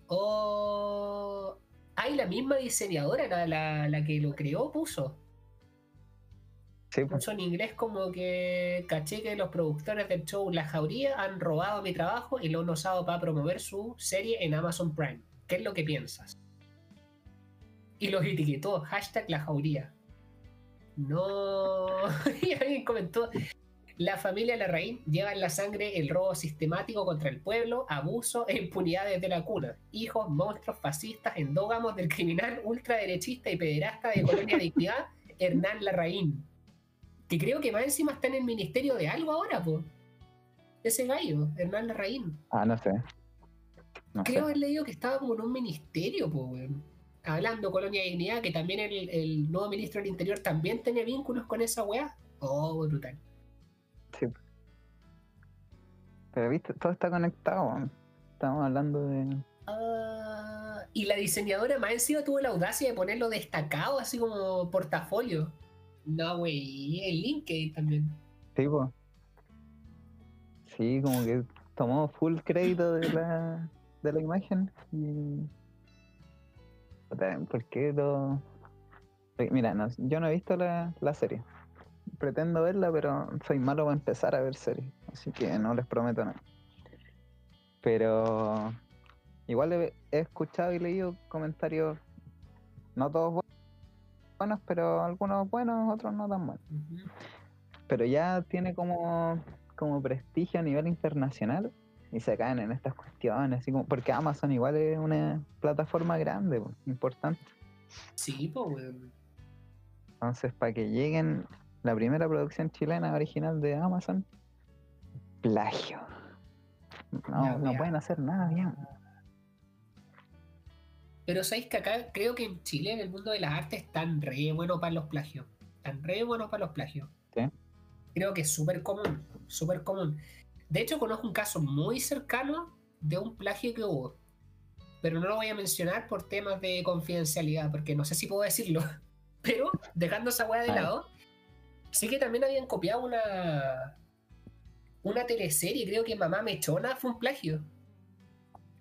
Oh. Hay la misma diseñadora, la, la, la que lo creó, puso. Sí, pues, Puso en inglés como que caché que los productores del show La Jauría han robado mi trabajo y lo han usado para promover su serie en Amazon Prime. ¿Qué es lo que piensas? Y los etiquetó, hashtag La Jauría. No. y alguien comentó. La familia Larraín lleva en la sangre el robo sistemático contra el pueblo, abuso e impunidad desde la cuna. Hijos, monstruos, fascistas, endógamos del criminal ultraderechista y pederasta de Colonia Dignidad, Hernán Larraín. Que creo que más encima está en el ministerio de algo ahora, po. Ese gallo, Hernán Larraín. Ah, no sé. No Creo sé. haber leído que estaba como en un ministerio, po, weón. Hablando Colonia Dignidad, que también el, el nuevo ministro del Interior también tenía vínculos con esa weá. Oh, brutal. Sí. Pero viste, todo está conectado. Estamos hablando de. Ah, y la diseñadora más encima tuvo la audacia de ponerlo destacado, así como portafolio. No, güey, el LinkedIn también. Tipo. Sí, como que tomó full crédito de la, de la imagen y. ¿Por qué lo.? Mira, no, yo no he visto la, la serie. Pretendo verla, pero soy malo para empezar a ver series. Así que no les prometo nada. Pero. Igual he, he escuchado y leído comentarios. No todos bu- buenos, pero algunos buenos, otros no tan buenos pero ya tiene como, como prestigio a nivel internacional y se caen en estas cuestiones, así como, porque Amazon igual es una plataforma grande, po, importante. Sí, pues, weón. Entonces, para que lleguen la primera producción chilena original de Amazon, plagio. No, no pueden hacer nada bien. Pero sabéis que acá creo que en Chile, en el mundo de las artes, están re bueno para los plagios. Están re buenos para los plagios. Sí. Creo que es súper común, súper común. De hecho, conozco un caso muy cercano de un plagio que hubo. Pero no lo voy a mencionar por temas de confidencialidad, porque no sé si puedo decirlo. Pero, dejando esa weá de lado, sí que también habían copiado una, una teleserie, creo que Mamá Mechona fue un plagio.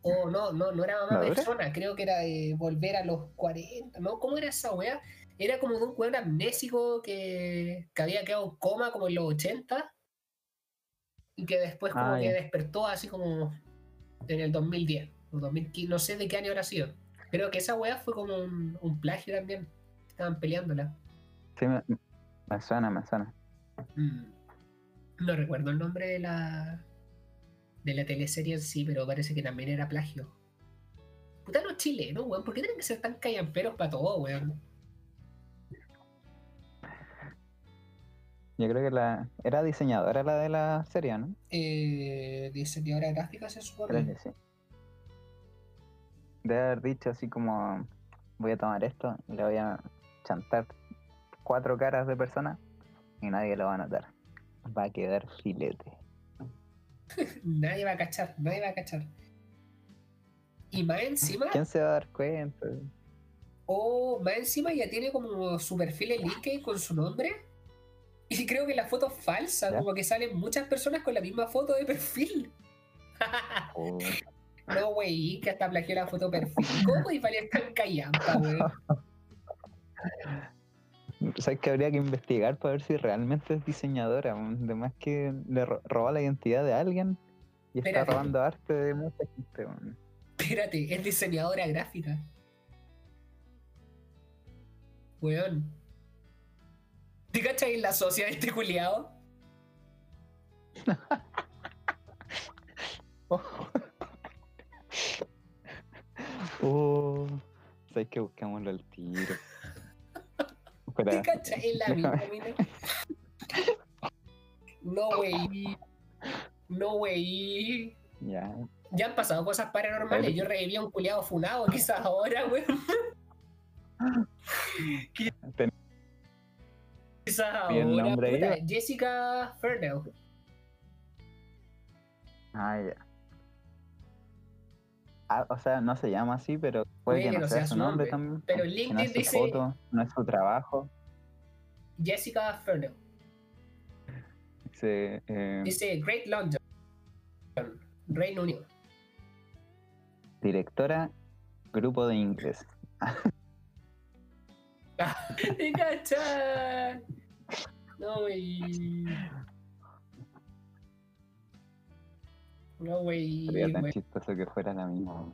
O no, no, no era Mamá. Mechona, creo que era de Volver a los 40, ¿no? ¿Cómo era esa weá? Era como de un weón amnésico que, que había quedado en coma como en los 80 y que después como Ah, que despertó así como en el 2010 o 2015, no sé de qué año habrá sido. Creo que esa weá fue como un, un plagio también. Estaban peleándola. Sí, me, me suena, me suena. Mm. No recuerdo el nombre de la de la teleserie en sí, pero parece que también era plagio. Puta los chilenos, weón, ¿por qué tienen que ser tan callamperos para todo, weón? Yo creo que la era diseñadora la de la serie, ¿no? Eh, diseñadora gráfica se Creo supone. que sí. Debe haber dicho así como voy a tomar esto y le voy a chantar cuatro caras de persona y nadie lo va a notar. Va a quedar filete. Nadie va a cachar, nadie va a cachar. Y más encima, ¿Quién se va a dar cuenta? o más encima ya tiene como su perfil en LinkedIn con su nombre. Y creo que la foto es falsa, Ya. como que salen muchas personas con la misma foto de perfil. Oh, No, güey, que hasta plagió la foto de perfil. ¿Cómo y valer tan callampa, güey? ¿Sabes que habría que investigar para ver si realmente es diseñadora? weón? De más que le ro- robó la identidad de alguien y está robando arte de mucha gente. weón. Espérate, es diseñadora gráfica. Weón. ¿Te cachai la socia de este culiado? Oh, ¿Sabes que buscámoslo al tiro? ¿Te cachai la déjame- mina? No, wey. No, wey. ya. Ya han pasado cosas paranormales. Yo reviví a un culiado funado, quizás ahora, weón. Ten- Quizás ¿Y el ahora. nombre puta? Jessica Fernell. Ah, ya. Ah, o sea, no se llama así, pero puede que no sea su nombre, nombre, también. pero si no LinkedIn es su dice- foto, no es su trabajo. Jessica Fernell. Dice. eh, Dice Great London, Reino Unido. directora, grupo de inglés. ¡Me cachai! No, wey. No, wey. Sería tan wey. chistoso que fuera la misma.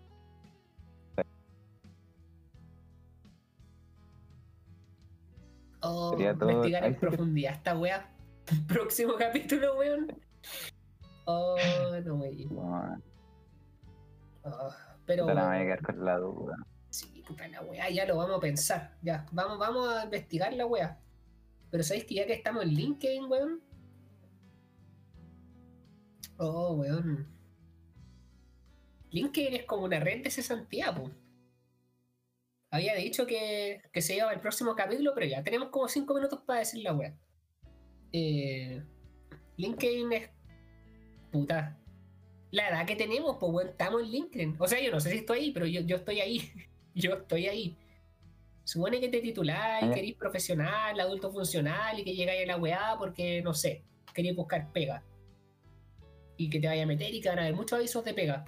Oh, sería todo- investigar en que- profundidad esta wea. Próximo capítulo, weón. Oh, no, wey. Oh, pero. puta, la me voy a quedar con la duda. Puta la weá, ya lo vamos a pensar. Ya, vamos, vamos a investigar la weá. Pero sabéis que ya que estamos en LinkedIn, weón. Oh, weón. LinkedIn es como una red de cesantía, po. Había dicho que, que se iba al próximo capítulo, pero ya tenemos como 5 minutos para decir la weá. Eh, LinkedIn es. Puta. La edad que tenemos, pues weón, estamos en LinkedIn. O sea, yo no sé si estoy ahí, pero yo, yo estoy ahí. Yo estoy ahí. Supone que te tituláis, Ah, ya. que eres profesional, adulto funcional y que llegáis a la weá porque, no sé, queréis buscar pega. Y que te vaya a meter y que van a haber muchos avisos de pega.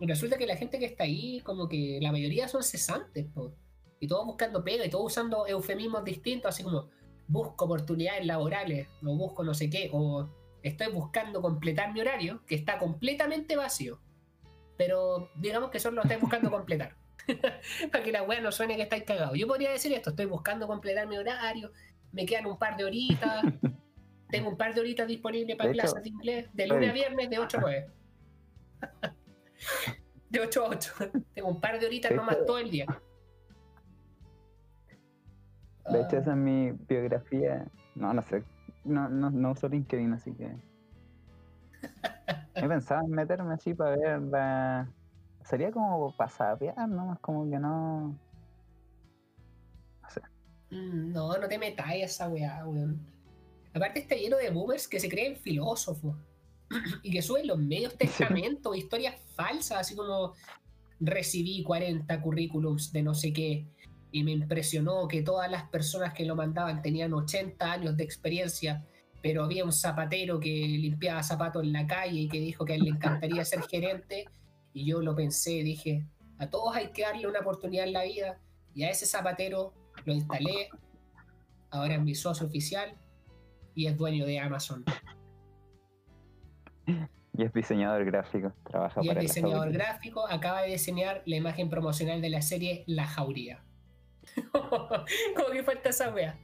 Y resulta que la gente que está ahí, como que la mayoría son cesantes, po. Y todos buscando pega y todos usando eufemismos distintos, así como busco oportunidades laborales, o busco no sé qué, o estoy buscando completar mi horario, que está completamente vacío. Pero digamos que solo lo estáis buscando completar. Para que la weá no suene que estáis cagados. Yo podría decir esto, estoy buscando completar mi horario, me quedan un par de horitas, tengo un par de horitas disponibles para De hecho, clases de inglés, de lunes a viernes, de 8 a 9. De 8 a 8. Tengo un par de horitas De nomás hecho- todo el día. De hecho, Ah, esa es mi biografía. No, no sé. No, no, no uso LinkedIn, así que. He pensado en meterme así para ver la. Sería como para sapear, ¿no? Es como que no. Mm, No, no te metas a esa weá, weón. Aparte está lleno de boomers que se creen filósofos y que suben los medios testamentos, historias falsas, así como recibí 40 currículums de no sé qué y me impresionó que todas las personas que lo mandaban tenían 80 años de experiencia, pero había un zapatero que limpiaba zapatos en la calle y que dijo que a él le encantaría ser gerente y yo lo pensé, dije, a todos hay que darle una oportunidad en la vida y a ese zapatero lo instalé, ahora es mi socio oficial y es dueño de Amazon. Y es diseñador gráfico. Trabaja Y es para la diseñador gráfico, acaba de diseñar la imagen promocional de la serie La Jauría. ¿Cómo que falta esa wea?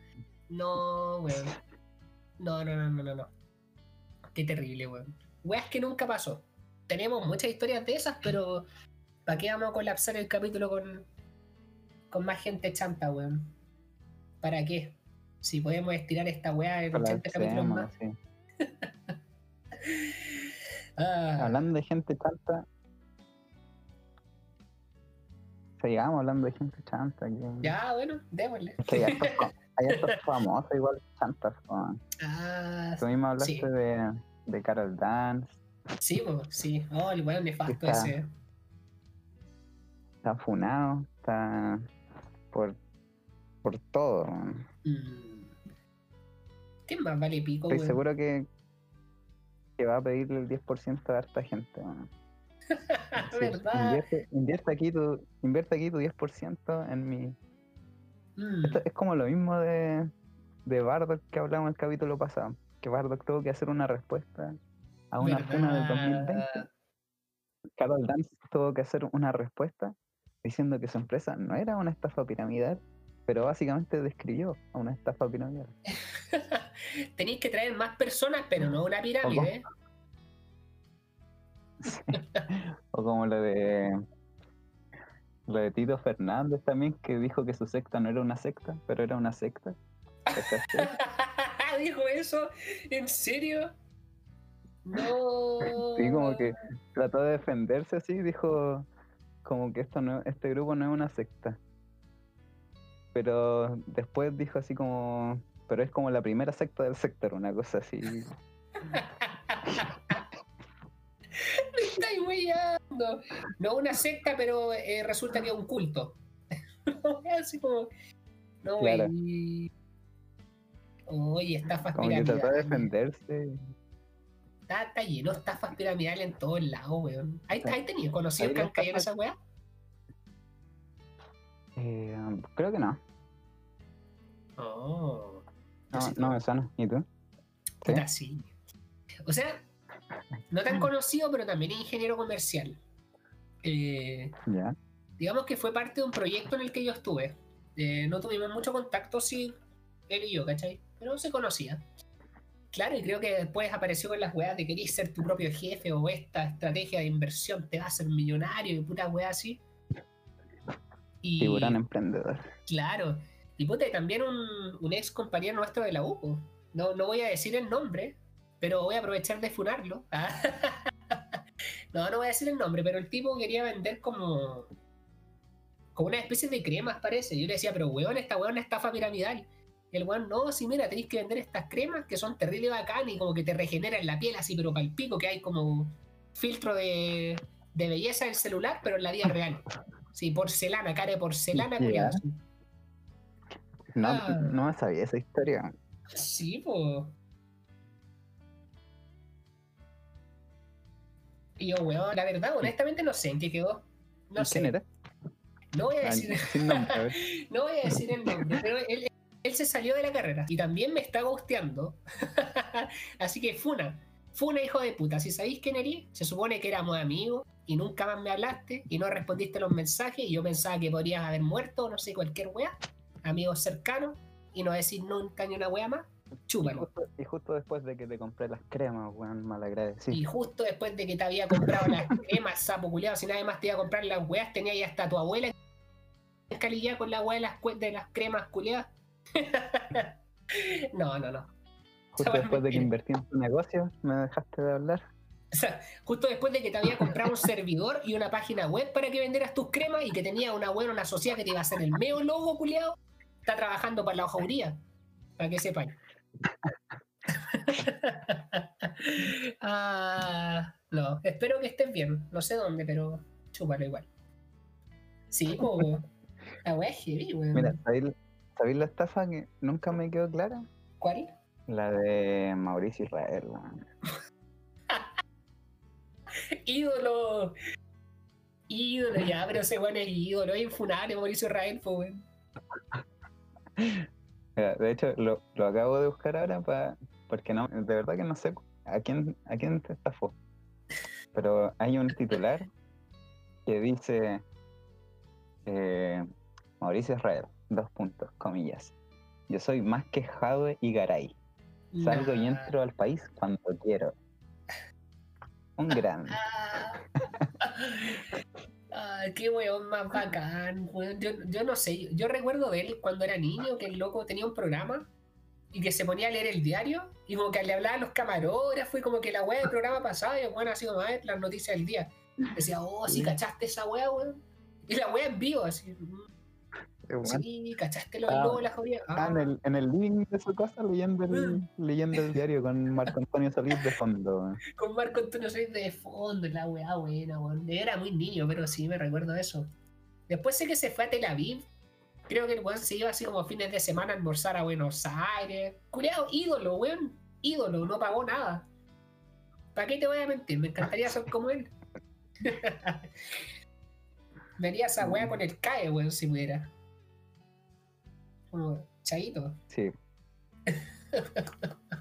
No, weón. No, no, no, no, no, no. Qué terrible, weón. Weas que nunca pasó. Tenemos muchas historias de esas, pero ¿para qué vamos a colapsar el capítulo con, con más gente chanta, weón? ¿Para qué? Si podemos estirar esta wea en 80 capítulos más. sí. Ah, Hablando de gente chanta. Sigamos hablando de gente chanta. que- ya, bueno, démosle. Que hay hartos famosos igual chantas. po. Ah, Tú mismo hablaste Sí. de, de Carol Dance. Sí, sí. Oh, el weón nefasto Está- ese. Está funado. Está por, por todo. Mm. ¿Qué más vale pico, Estoy weón? seguro que, que va a pedirle el 10% a harta gente. weón. ¿Verdad? Invierte, invierte aquí tu, invierte aquí tu 10% en mi. Mm. Esto es como lo mismo de, de Bardock que hablamos en el capítulo pasado. Que Bardock tuvo que hacer una respuesta a una funa del 2020. ¿Verdad? Carol Dance tuvo que hacer una respuesta diciendo que su empresa no era una estafa piramidal, pero básicamente describió a una estafa piramidal. Tenéis que traer más personas, pero no una pirámide. O como lo de lo de Tito Fernández también, que dijo que su secta no era una secta, pero era una secta. ¿Dijo eso? ¿En serio? No. Sí, como que trató de defenderse así, dijo como que esto no, este grupo no es una secta. Pero después dijo así como, pero es como la primera secta del sector, una cosa así. Me estáis weyando. No una secta, pero eh, resulta que es un culto. Así como. No, Claro. wey. Oye, estafas Como que trató de piramidales. defenderse. Está, está lleno de estafas piramidales en todos lados, weón. ¿Hay, hay tenido conocidos que han caído en esa weá? Eh, creo que no. Oh. No, no me suena. ¿Y tú? ¿Sí? Puta, sí. O sea, no tan conocido, pero también es ingeniero comercial. Eh, digamos que fue parte de un proyecto en el que yo estuve. Eh, no tuvimos mucho contacto, sí, él y yo, ¿cachai? Pero se conocía. Claro, y creo que después apareció con las weas de querer ser tu propio jefe o esta estrategia de inversión te va a hacer millonario y puta wea así. Y, Tiburón emprendedor. Claro. Y puta, y también un, un ex compañero nuestro de la U. po. No, no voy a decir el nombre, pero voy a aprovechar de funarlo. no, no voy a decir el nombre, pero el tipo quería vender como. como una especie de cremas, parece. Yo le decía, pero weón, esta weón es estafa piramidal. Y el weón, no, sí, mira, tenéis que vender estas cremas que son terrible bacán y como que te regeneran la piel así, pero para el pico, que hay como filtro de, de belleza del celular, pero en la vida real. Sí, porcelana, cara de porcelana, Ya. culiao. No, Ah. no me sabía esa historia. Sí, pues. Y yo, weón, la verdad, honestamente no sé en qué quedó. No ¿Y sé. ¿Quién era? No voy a Ah, decir, nombre, no voy a decir el nombre, pero él, él se salió de la carrera y también me está gusteando. Así que Funa, Funa hijo de puta, si sabéis quién eres, se supone que éramos amigos y nunca más me hablaste y no respondiste los mensajes y yo pensaba que podrías haber muerto, no sé, cualquier wea, amigos cercanos y no decir nunca ni una wea más, Y chúpalo. justo, y justo después de que te compré las cremas, weón, malagradecido. Y justo después de que te había comprado las cremas, sapo culiado, si nadie más te iba a comprar las weas, tenía ya hasta tu abuela en calidad con la wea de las, de las cremas culiadas. no, no, no. Justo después de que mentira. invertí en tu negocio, me dejaste de hablar. O sea, justo después de que te había comprado un servidor y una página web para que vendieras tus cremas y que tenía una web, una sociedad que te iba a hacer el meo logo culiado, está trabajando para la hojuría. Para que sepan. ah, no, espero que estés bien. No sé dónde, pero chúpalo igual. Sí, pues. La wea es heavy, weón. Mira, ¿sabéis, sabéis la estafa que nunca me quedó clara? ¿Cuál? La de Mauricio Israel, weón. ídolo. Ídolo, ya, pero ese weón es ídolo, es infunable, Mauricio Israel, weón. Mira, de hecho, lo, lo acabo de buscar ahora para porque no, de verdad que no sé a quién, a quién te estafó. Pero hay un titular que dice eh, Mauricio Israel, dos puntos, comillas. Yo soy más que Jadwe y Garay. Salgo y entro al país cuando quiero. Un gran. Ah, qué weón más bacán, weón. Yo, yo no sé, yo, recuerdo de él cuando era niño, que el loco tenía un programa y que se ponía a leer el diario y como que le hablaba a los camarógrafos y como que la weá del programa pasaba y weón así como a ver las noticias del día. Decía, oh, sí, cachaste esa weá, weón. Y la weá en vivo, así. Sí, cachaste lo del Ah, lobo de la jodida. Ah, en el, en el living de su casa leyendo el, leyendo el diario con Marco Antonio Solís de fondo. con Marco Antonio Solís de fondo, la weá buena, weón. Era muy niño, pero sí me recuerdo eso. Después sé que se fue a Tel Aviv. Creo que el weón se iba así como fines de semana a almorzar a Buenos Aires. Culeado, ídolo, weón. Ídolo, no pagó nada. ¿Para qué te voy a mentir? Me encantaría ser como él. Vería esa weá con el CAE, weón, si pudiera. Como, chaito. Sí,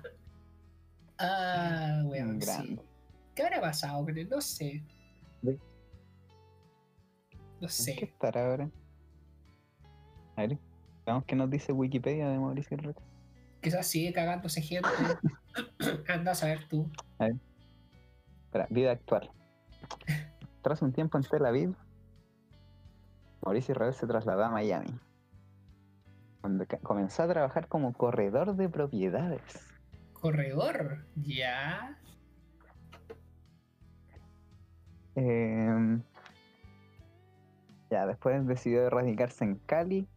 Ah, weón, sí. ¿Qué habrá pasado él? No sé. No ¿En qué sé. estará ahora? A ver, veamos qué nos dice Wikipedia de Mauricio Israel. Quizás sigue cagándose gente. Anda a saber tú. Espera, vida actual. Tras un tiempo en Tel Aviv, Mauricio Israel se trasladó a Miami, ca- comenzó a trabajar como corredor de propiedades. Corredor. Ya. Eh, ya, después decidió radicarse en Cali,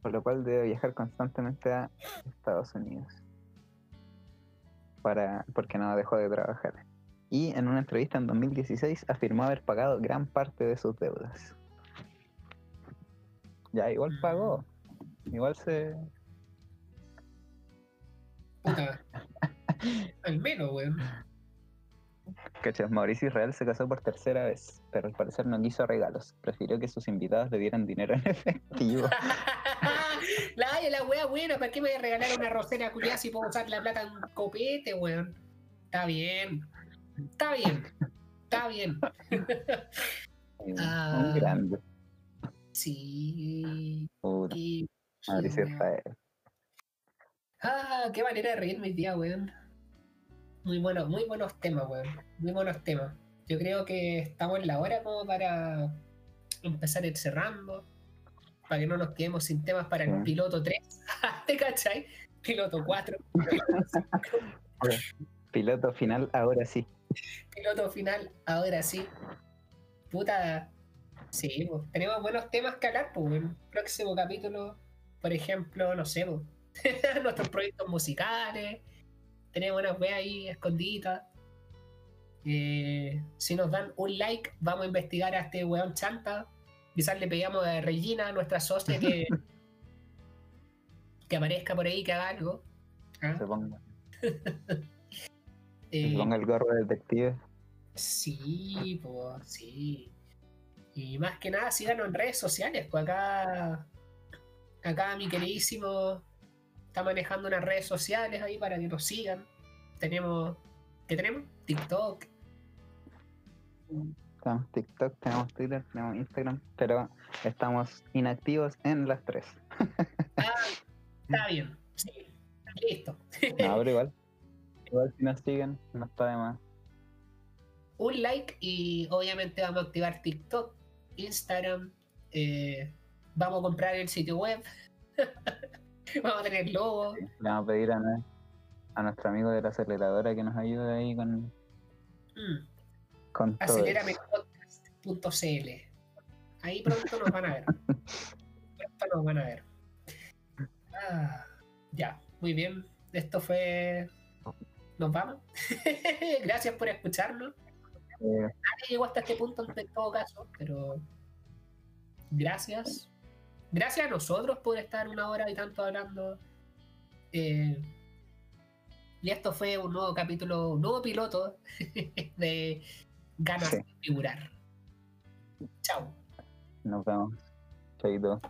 por lo cual debe viajar constantemente a Estados Unidos. Para, porque no dejó de trabajar. Y en una entrevista en 2016 afirmó haber pagado gran parte de sus deudas. Ya, igual pagó. Igual se. Puta. Al menos, weón. Cachas, Mauricio Israel se casó por tercera vez, pero al parecer no quiso regalos. Prefirió que sus invitados le dieran dinero en efectivo. la, la wea buena, ¿para qué me voy a regalar una rosera culiada si puedo usar la plata en un copete, weón? Está bien. Está bien. Está bien. Ah. Un grande. Sí. Y- Mauricio weón. Israel. Ah, qué manera de reírme hoy día, weón. Muy buenos, muy buenos temas, weón. Muy buenos temas. Yo creo que estamos en la hora como para empezar ir cerrando. Para que no nos quedemos sin temas para el piloto 3. ¿Te cachai? Piloto 4. Piloto final, ahora sí. piloto final, ahora sí. Puta. Sí, pues, tenemos buenos temas que hablar, pues, weón. Próximo capítulo, por ejemplo, no sé, nuestros proyectos musicales. Tenemos unas weas ahí escondidas. Eh, si nos dan un like, vamos a investigar a este weón chanta. Quizás le pedíamos a Regina, nuestra socia, que, que aparezca por ahí, que haga algo. ¿Ah? Se ponga, Eh, se ponga el gorro de detective. Sí, pues sí. Y más que nada, síganos en redes sociales. Pues acá, acá mi queridísimo está manejando unas redes sociales ahí para que nos sigan. Tenemos, ¿qué tenemos? TikTok. Tenemos TikTok, tenemos Twitter, tenemos Instagram, pero estamos inactivos en las tres. Ah, está bien. Sí, listo. No, pero igual. Igual si nos siguen, no está de más. Un like y obviamente vamos a activar TikTok, Instagram. eh, vamos a comprar el sitio web. vamos a tener logo. Le vamos a pedir a, a nuestro amigo de la aceleradora que nos ayude ahí con, Mm. con aceleramepodcast.cl. Ahí pronto nos van a ver. Pronto nos van a ver. Ah, ya, muy bien. Esto fue. Nos vamos. Gracias por escucharnos. Eh, Nadie llegó hasta este punto en todo caso, pero. Gracias. Gracias a nosotros por estar una hora y tanto hablando. Eh, y esto fue un nuevo capítulo, un nuevo piloto de ganas Sí. de figurar. Chao. nos vemos. Chaito.